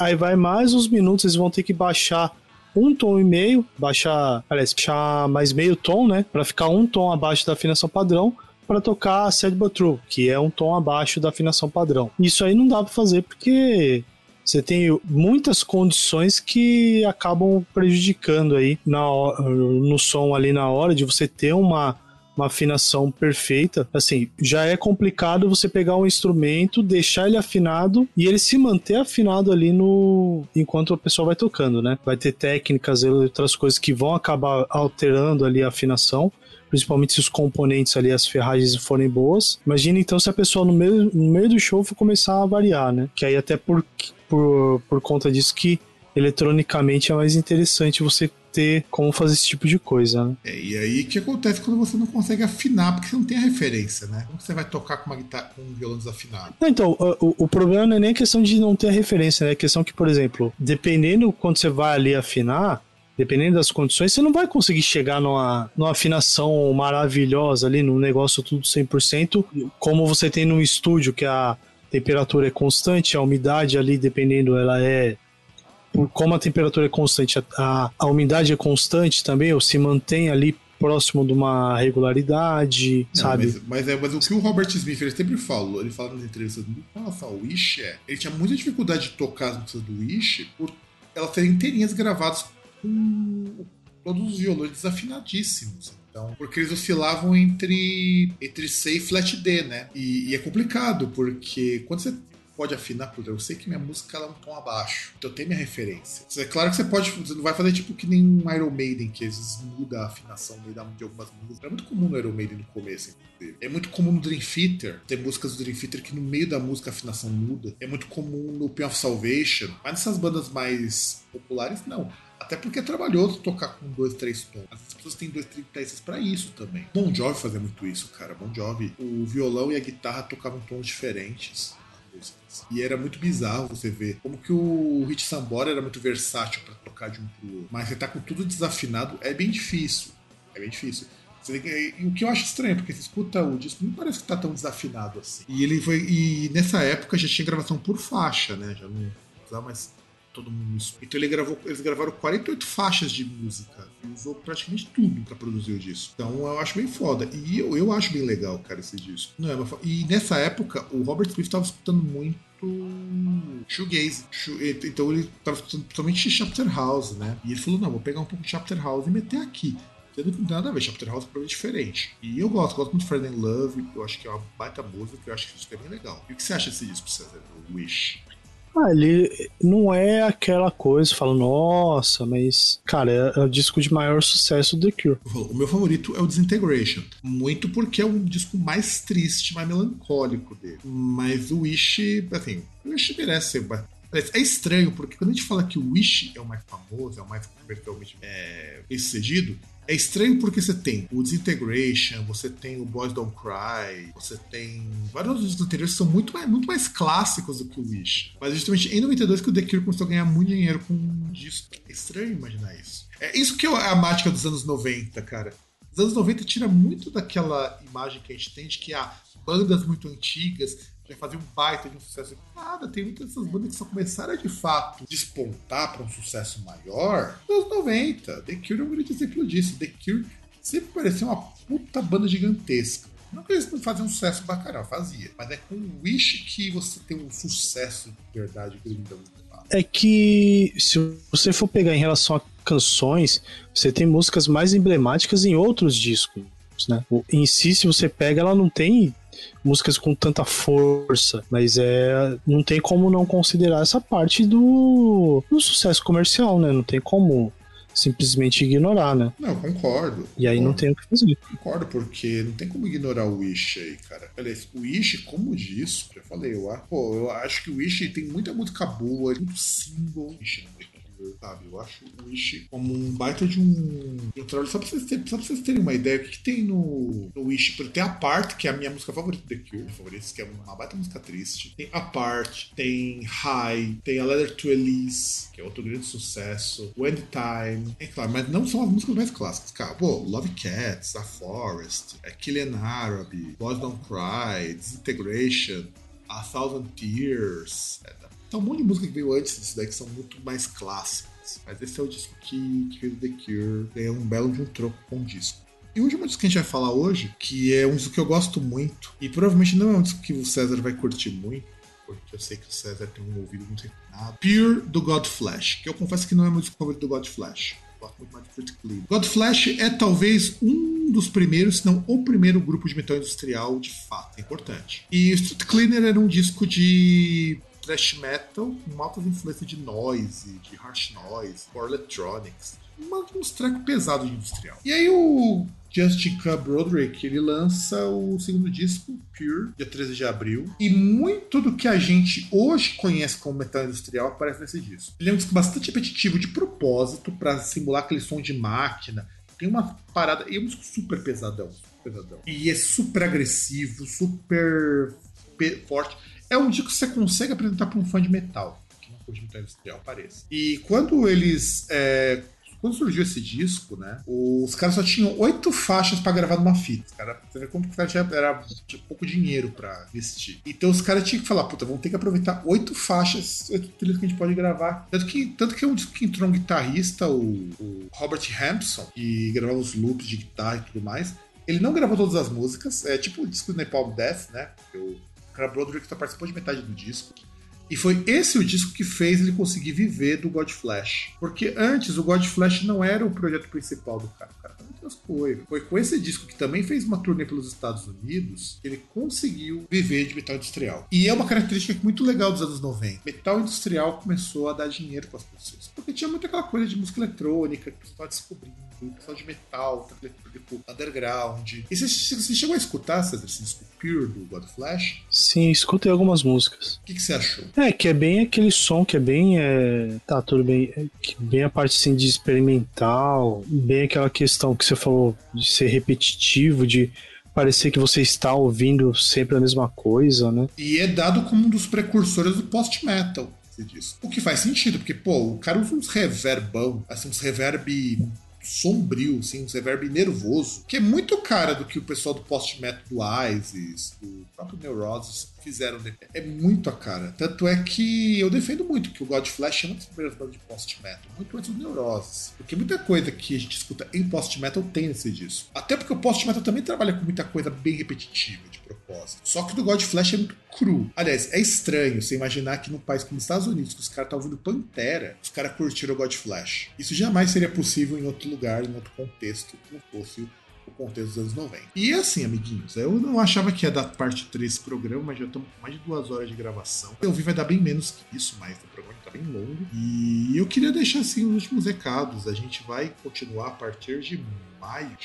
Speaker 3: aí vai mais uns minutos, eles vão ter que baixar um tom e meio, baixar, aliás, baixar mais meio tom, né, para ficar um tom abaixo da afinação padrão para tocar Sad But True, que é um tom abaixo da afinação padrão. Isso aí não dá para fazer porque você tem muitas condições que acabam prejudicando aí na, no som ali na hora de você ter uma uma afinação perfeita. Assim, já é complicado você pegar um instrumento, deixar ele afinado e ele se manter afinado ali no enquanto a pessoa vai tocando, né? Vai ter técnicas e outras coisas que vão acabar alterando ali a afinação principalmente se os componentes ali, as ferragens forem boas. Imagina então se a pessoa no meio, no meio do show for começar a variar, né? Que aí até por, por, por conta disso que eletronicamente é mais interessante você ter como fazer esse tipo de coisa, né?
Speaker 2: É, e aí o que acontece quando você não consegue afinar, porque você não tem a referência, né? Como você vai tocar com uma guitarra com um violão desafinado?
Speaker 3: Não, então, o, o problema não é nem a questão de não ter a referência, né? É a questão que, por exemplo, dependendo quando você vai ali afinar, dependendo das condições, você não vai conseguir chegar numa, numa afinação maravilhosa ali, num negócio tudo 100%, como você tem no estúdio, que a temperatura é constante, a umidade ali, dependendo, ela é. Como a temperatura é constante, a, a umidade é constante também, ou se mantém ali próximo de uma regularidade, não, sabe?
Speaker 2: Mas, mas, é, mas o que o Robert Smith ele sempre falou, ele fala nas entrevistas com relação ao Wish, é, ele tinha muita dificuldade de tocar as músicas do Wish por elas serem inteirinhas gravadas com todos os violões desafinadíssimos. Então, porque eles oscilavam entre, entre C e flat D, né? E, e é complicado, porque quando você pode afinar, por eu sei que minha música ela é um tom abaixo, então tem minha referência. É claro que você pode, você não vai fazer tipo que nem um Iron Maiden, que às vezes muda a afinação de algumas músicas. É muito comum no Iron Maiden no começo, inclusive. É muito comum no Dream Theater, tem músicas do Dream Theater que no meio da música a afinação muda. É muito comum no Pain of Salvation, mas nessas bandas mais populares, não. Até porque é trabalhoso tocar com dois, três tons. As pessoas têm dois, três peças para isso também. Bon Jovi fazia muito isso, cara. Bon Jovi, o violão e a guitarra tocavam tons diferentes. E era muito bizarro você ver como que o Rich Sambora era muito versátil para tocar de um pro outro. Mas você tá com tudo desafinado, é bem difícil. É bem difícil. E o que eu acho estranho, porque você escuta o disco, não parece que tá tão desafinado assim. E ele foi. E nessa época já tinha gravação por faixa, né? Já não precisava mais todo mundo. Então ele gravou, eles gravaram 48 faixas de música e usou praticamente tudo para produzir o disco. Então eu acho bem foda. E eu, eu acho bem legal, cara, esse disco. Não é e nessa época, o Robert Smith estava escutando muito shoegaze. Então ele estava escutando principalmente Chapter House, né? E ele falou: não, vou pegar um pouco de Chapter House e meter aqui. Que não tem nada a ver, Chapter House é completamente diferente. E eu gosto, gosto muito de Friend in Love, eu acho que é uma baita música, eu acho que isso é bem legal. E o que você acha desse disco, César? O Wish?
Speaker 3: Ah, ele não é aquela coisa, fala, nossa, mas, cara, é, é, o disco de maior sucesso do The Cure.
Speaker 2: O meu favorito é o Disintegration. Muito porque é o disco mais triste, mais melancólico dele. Mas o Wish, assim, o Wish merece ser é estranho, porque quando a gente fala que o Wish é o mais famoso, é o mais comercialmente é, sucedido, é estranho porque você tem o Disintegration, você tem o Boys Don't Cry, você tem vários outros anteriores que são muito mais, muito mais clássicos do que o Wish. Mas é justamente em 92 que o The Cure começou a ganhar muito dinheiro com disco. É estranho imaginar isso. É isso que é a mágica dos anos 90, cara. Os anos 90 tira muito daquela imagem que a gente tem de que há bandas muito antigas já fazia um baita de um sucesso. Nada, tem muitas dessas bandas que só começaram a de fato despontar para um sucesso maior nos anos 90. The Cure é um grande exemplo disso. The Cure sempre parecia uma puta banda gigantesca. Não que eles não faziam um sucesso bacana, fazia. Mas é com o Wish que você tem um sucesso de verdade eles
Speaker 3: É que se você for pegar em relação a canções, você tem músicas mais emblemáticas em outros discos. Né? Em si, se você pega, ela não tem músicas com tanta força, mas é não tem como não considerar essa parte do, do sucesso comercial, né? Não tem como simplesmente ignorar, né?
Speaker 2: Não, concordo.
Speaker 3: E aí
Speaker 2: concordo.
Speaker 3: não tem o que fazer.
Speaker 2: Concordo, porque não tem como ignorar o Wish aí, cara. Aliás, o Wish, como disso, já falei, eu, pô, eu acho que o Wish tem muita música boa, muito single. Wish não sabe? Eu acho o Wish como um baita de um, de um trabalho. Só pra, vocês terem, só pra vocês terem uma ideia, o que, que tem no, no Wish? Tem a Part, que é a minha música favorita The Cure, favorita, que é uma baita música triste. Tem a Part, tem High, tem a Letter to Elise, que é outro grande sucesso. When Time, é claro, mas não são as músicas mais clássicas, cara. Pô, Love Cats, A Forest, é Killing Arab, Boys Don't Cry, Disintegration, A Thousand Tears, é, tem um monte de música que veio antes disso daí que são muito mais clássicas. Mas esse é o disco que, que The Cure ganhou um belo de um troco com o disco. E o último disco que a gente vai falar hoje, que é um disco que eu gosto muito, e provavelmente não é um disco que o César vai curtir muito, porque eu sei que o César tem um ouvido muito refinado. Pure do God Flash, que eu confesso que não é meu disco favorito do God Flash. Eu gosto muito mais de Pretty Clean. É talvez um dos primeiros, se não o primeiro grupo de metal industrial de fato. É importante. E Street Cleaner era um disco de thrash metal com altas influências de noise, de harsh noise, or electronics. Uma, uns trecos pesados de industrial. E aí o Justin K. Broderick, ele lança o segundo disco, Pure, dia 13 de abril. E muito do que a gente hoje conhece como metal industrial aparece nesse disco. Ele é um disco bastante repetitivo de propósito para simular aquele som de máquina. Tem uma parada. E é um disco super pesadão. Pesadão. E é super agressivo, super forte é um disco que você consegue apresentar para um fã de metal, que não curte metal industrial, parece. E quando eles. É, quando surgiu esse disco, né? Os caras só tinham oito faixas para gravar numa fita. Cara, você vê como que era, era tinha pouco dinheiro para investir. Então os caras tinham que falar, puta, vamos ter que aproveitar oito faixas, oito trilhas que a gente pode gravar. Tanto que, tanto que é um disco que entrou um guitarrista, o, o Robert Hampson, que gravava os loops de guitarra e tudo mais. Ele não gravou todas as músicas, é tipo o disco do Napalm Death, né? Eu Cara, Broderick só participou de metade do disco. E foi esse o disco que fez ele conseguir viver do God Flash. Porque antes o God Flash não era o projeto principal do cara. O cara tá mas foi. Foi com esse disco que também fez uma turnê pelos Estados Unidos que ele conseguiu viver de metal industrial. E é uma característica muito legal dos anos 90. Metal industrial começou a dar dinheiro para as pessoas. Porque tinha muita aquela coisa de música eletrônica que você estava descobrindo, pessoal de metal, tipo underground. E você, você chegou a escutar, César, esse disco Pure do God Flash?
Speaker 3: Sim, escutei algumas músicas.
Speaker 2: O que, que, você achou?
Speaker 3: É, que é bem aquele som que é bem. É... Tá, tudo bem. É, bem a parte assim de experimental, bem aquela questão que você falou de ser repetitivo, de parecer que você está ouvindo sempre a mesma coisa, né?
Speaker 2: E é dado como um dos precursores do post-metal. O que faz sentido, porque, pô, o cara usa uns reverbão, assim, uns reverb sombrio, assim, um reverb nervoso, que é muito cara do que o pessoal do post-metal do ISIS, do próprio Neurosis fizeram. É muito a cara. Tanto é que eu defendo muito que o God Flash é uma das primeiras bandas de post-metal, muito antes do Neurosis. Porque muita coisa que a gente escuta em post-metal tem nesse disco. Até porque o post-metal também trabalha com muita coisa bem repetitiva, de propósito. Só que do God Flash é muito cru. Aliás, é estranho você imaginar que num país como os Estados Unidos, que os caras estão ouvindo Pantera, os caras curtiram o God Flash. Isso jamais seria possível em outro lugar, em outro contexto, que não fosse o contexto dos anos 90. E assim, amiguinhos, eu não achava que ia dar parte 3 desse programa, mas já estamos com mais de duas horas de gravação. Eu vi vai dar bem menos que isso, mas o programa está bem longo. E eu queria deixar assim os últimos recados. A gente vai continuar a partir de maio.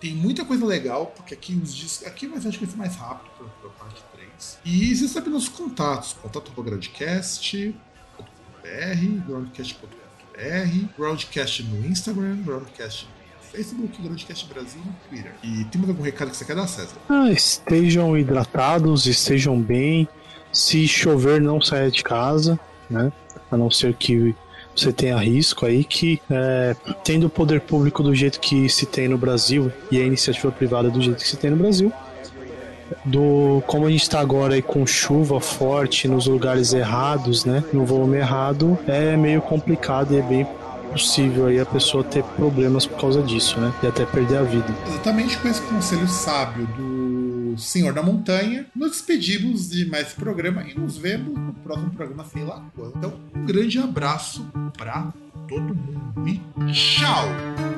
Speaker 2: Tem muita coisa legal, porque aqui os discos. Aqui vai ser mais rápido para a parte 3. E você sabe nossos contatos: contato com Groundcast.br, groundcast.br, Groundcast no Instagram, Groundcast no Facebook, Groundcast Brasil e Twitter. E tem mais algum recado que você quer dar, César?
Speaker 3: Ah, estejam hidratados, estejam bem. Se chover, não saia de casa, né? A não ser que você tenha risco aí que, é, tendo o poder público do jeito que se tem no Brasil e a iniciativa privada do jeito que se tem no Brasil, do como a gente está agora aí com chuva forte nos lugares errados, né, no volume errado, é meio complicado e é bem possível aí a pessoa ter problemas por causa disso, né? E até perder a vida.
Speaker 2: Exatamente com esse conselho sábio do Senhor da Montanha, nos despedimos de mais esse programa e nos vemos no próximo programa, sei lá quando. Então, um grande abraço para todo mundo e tchau!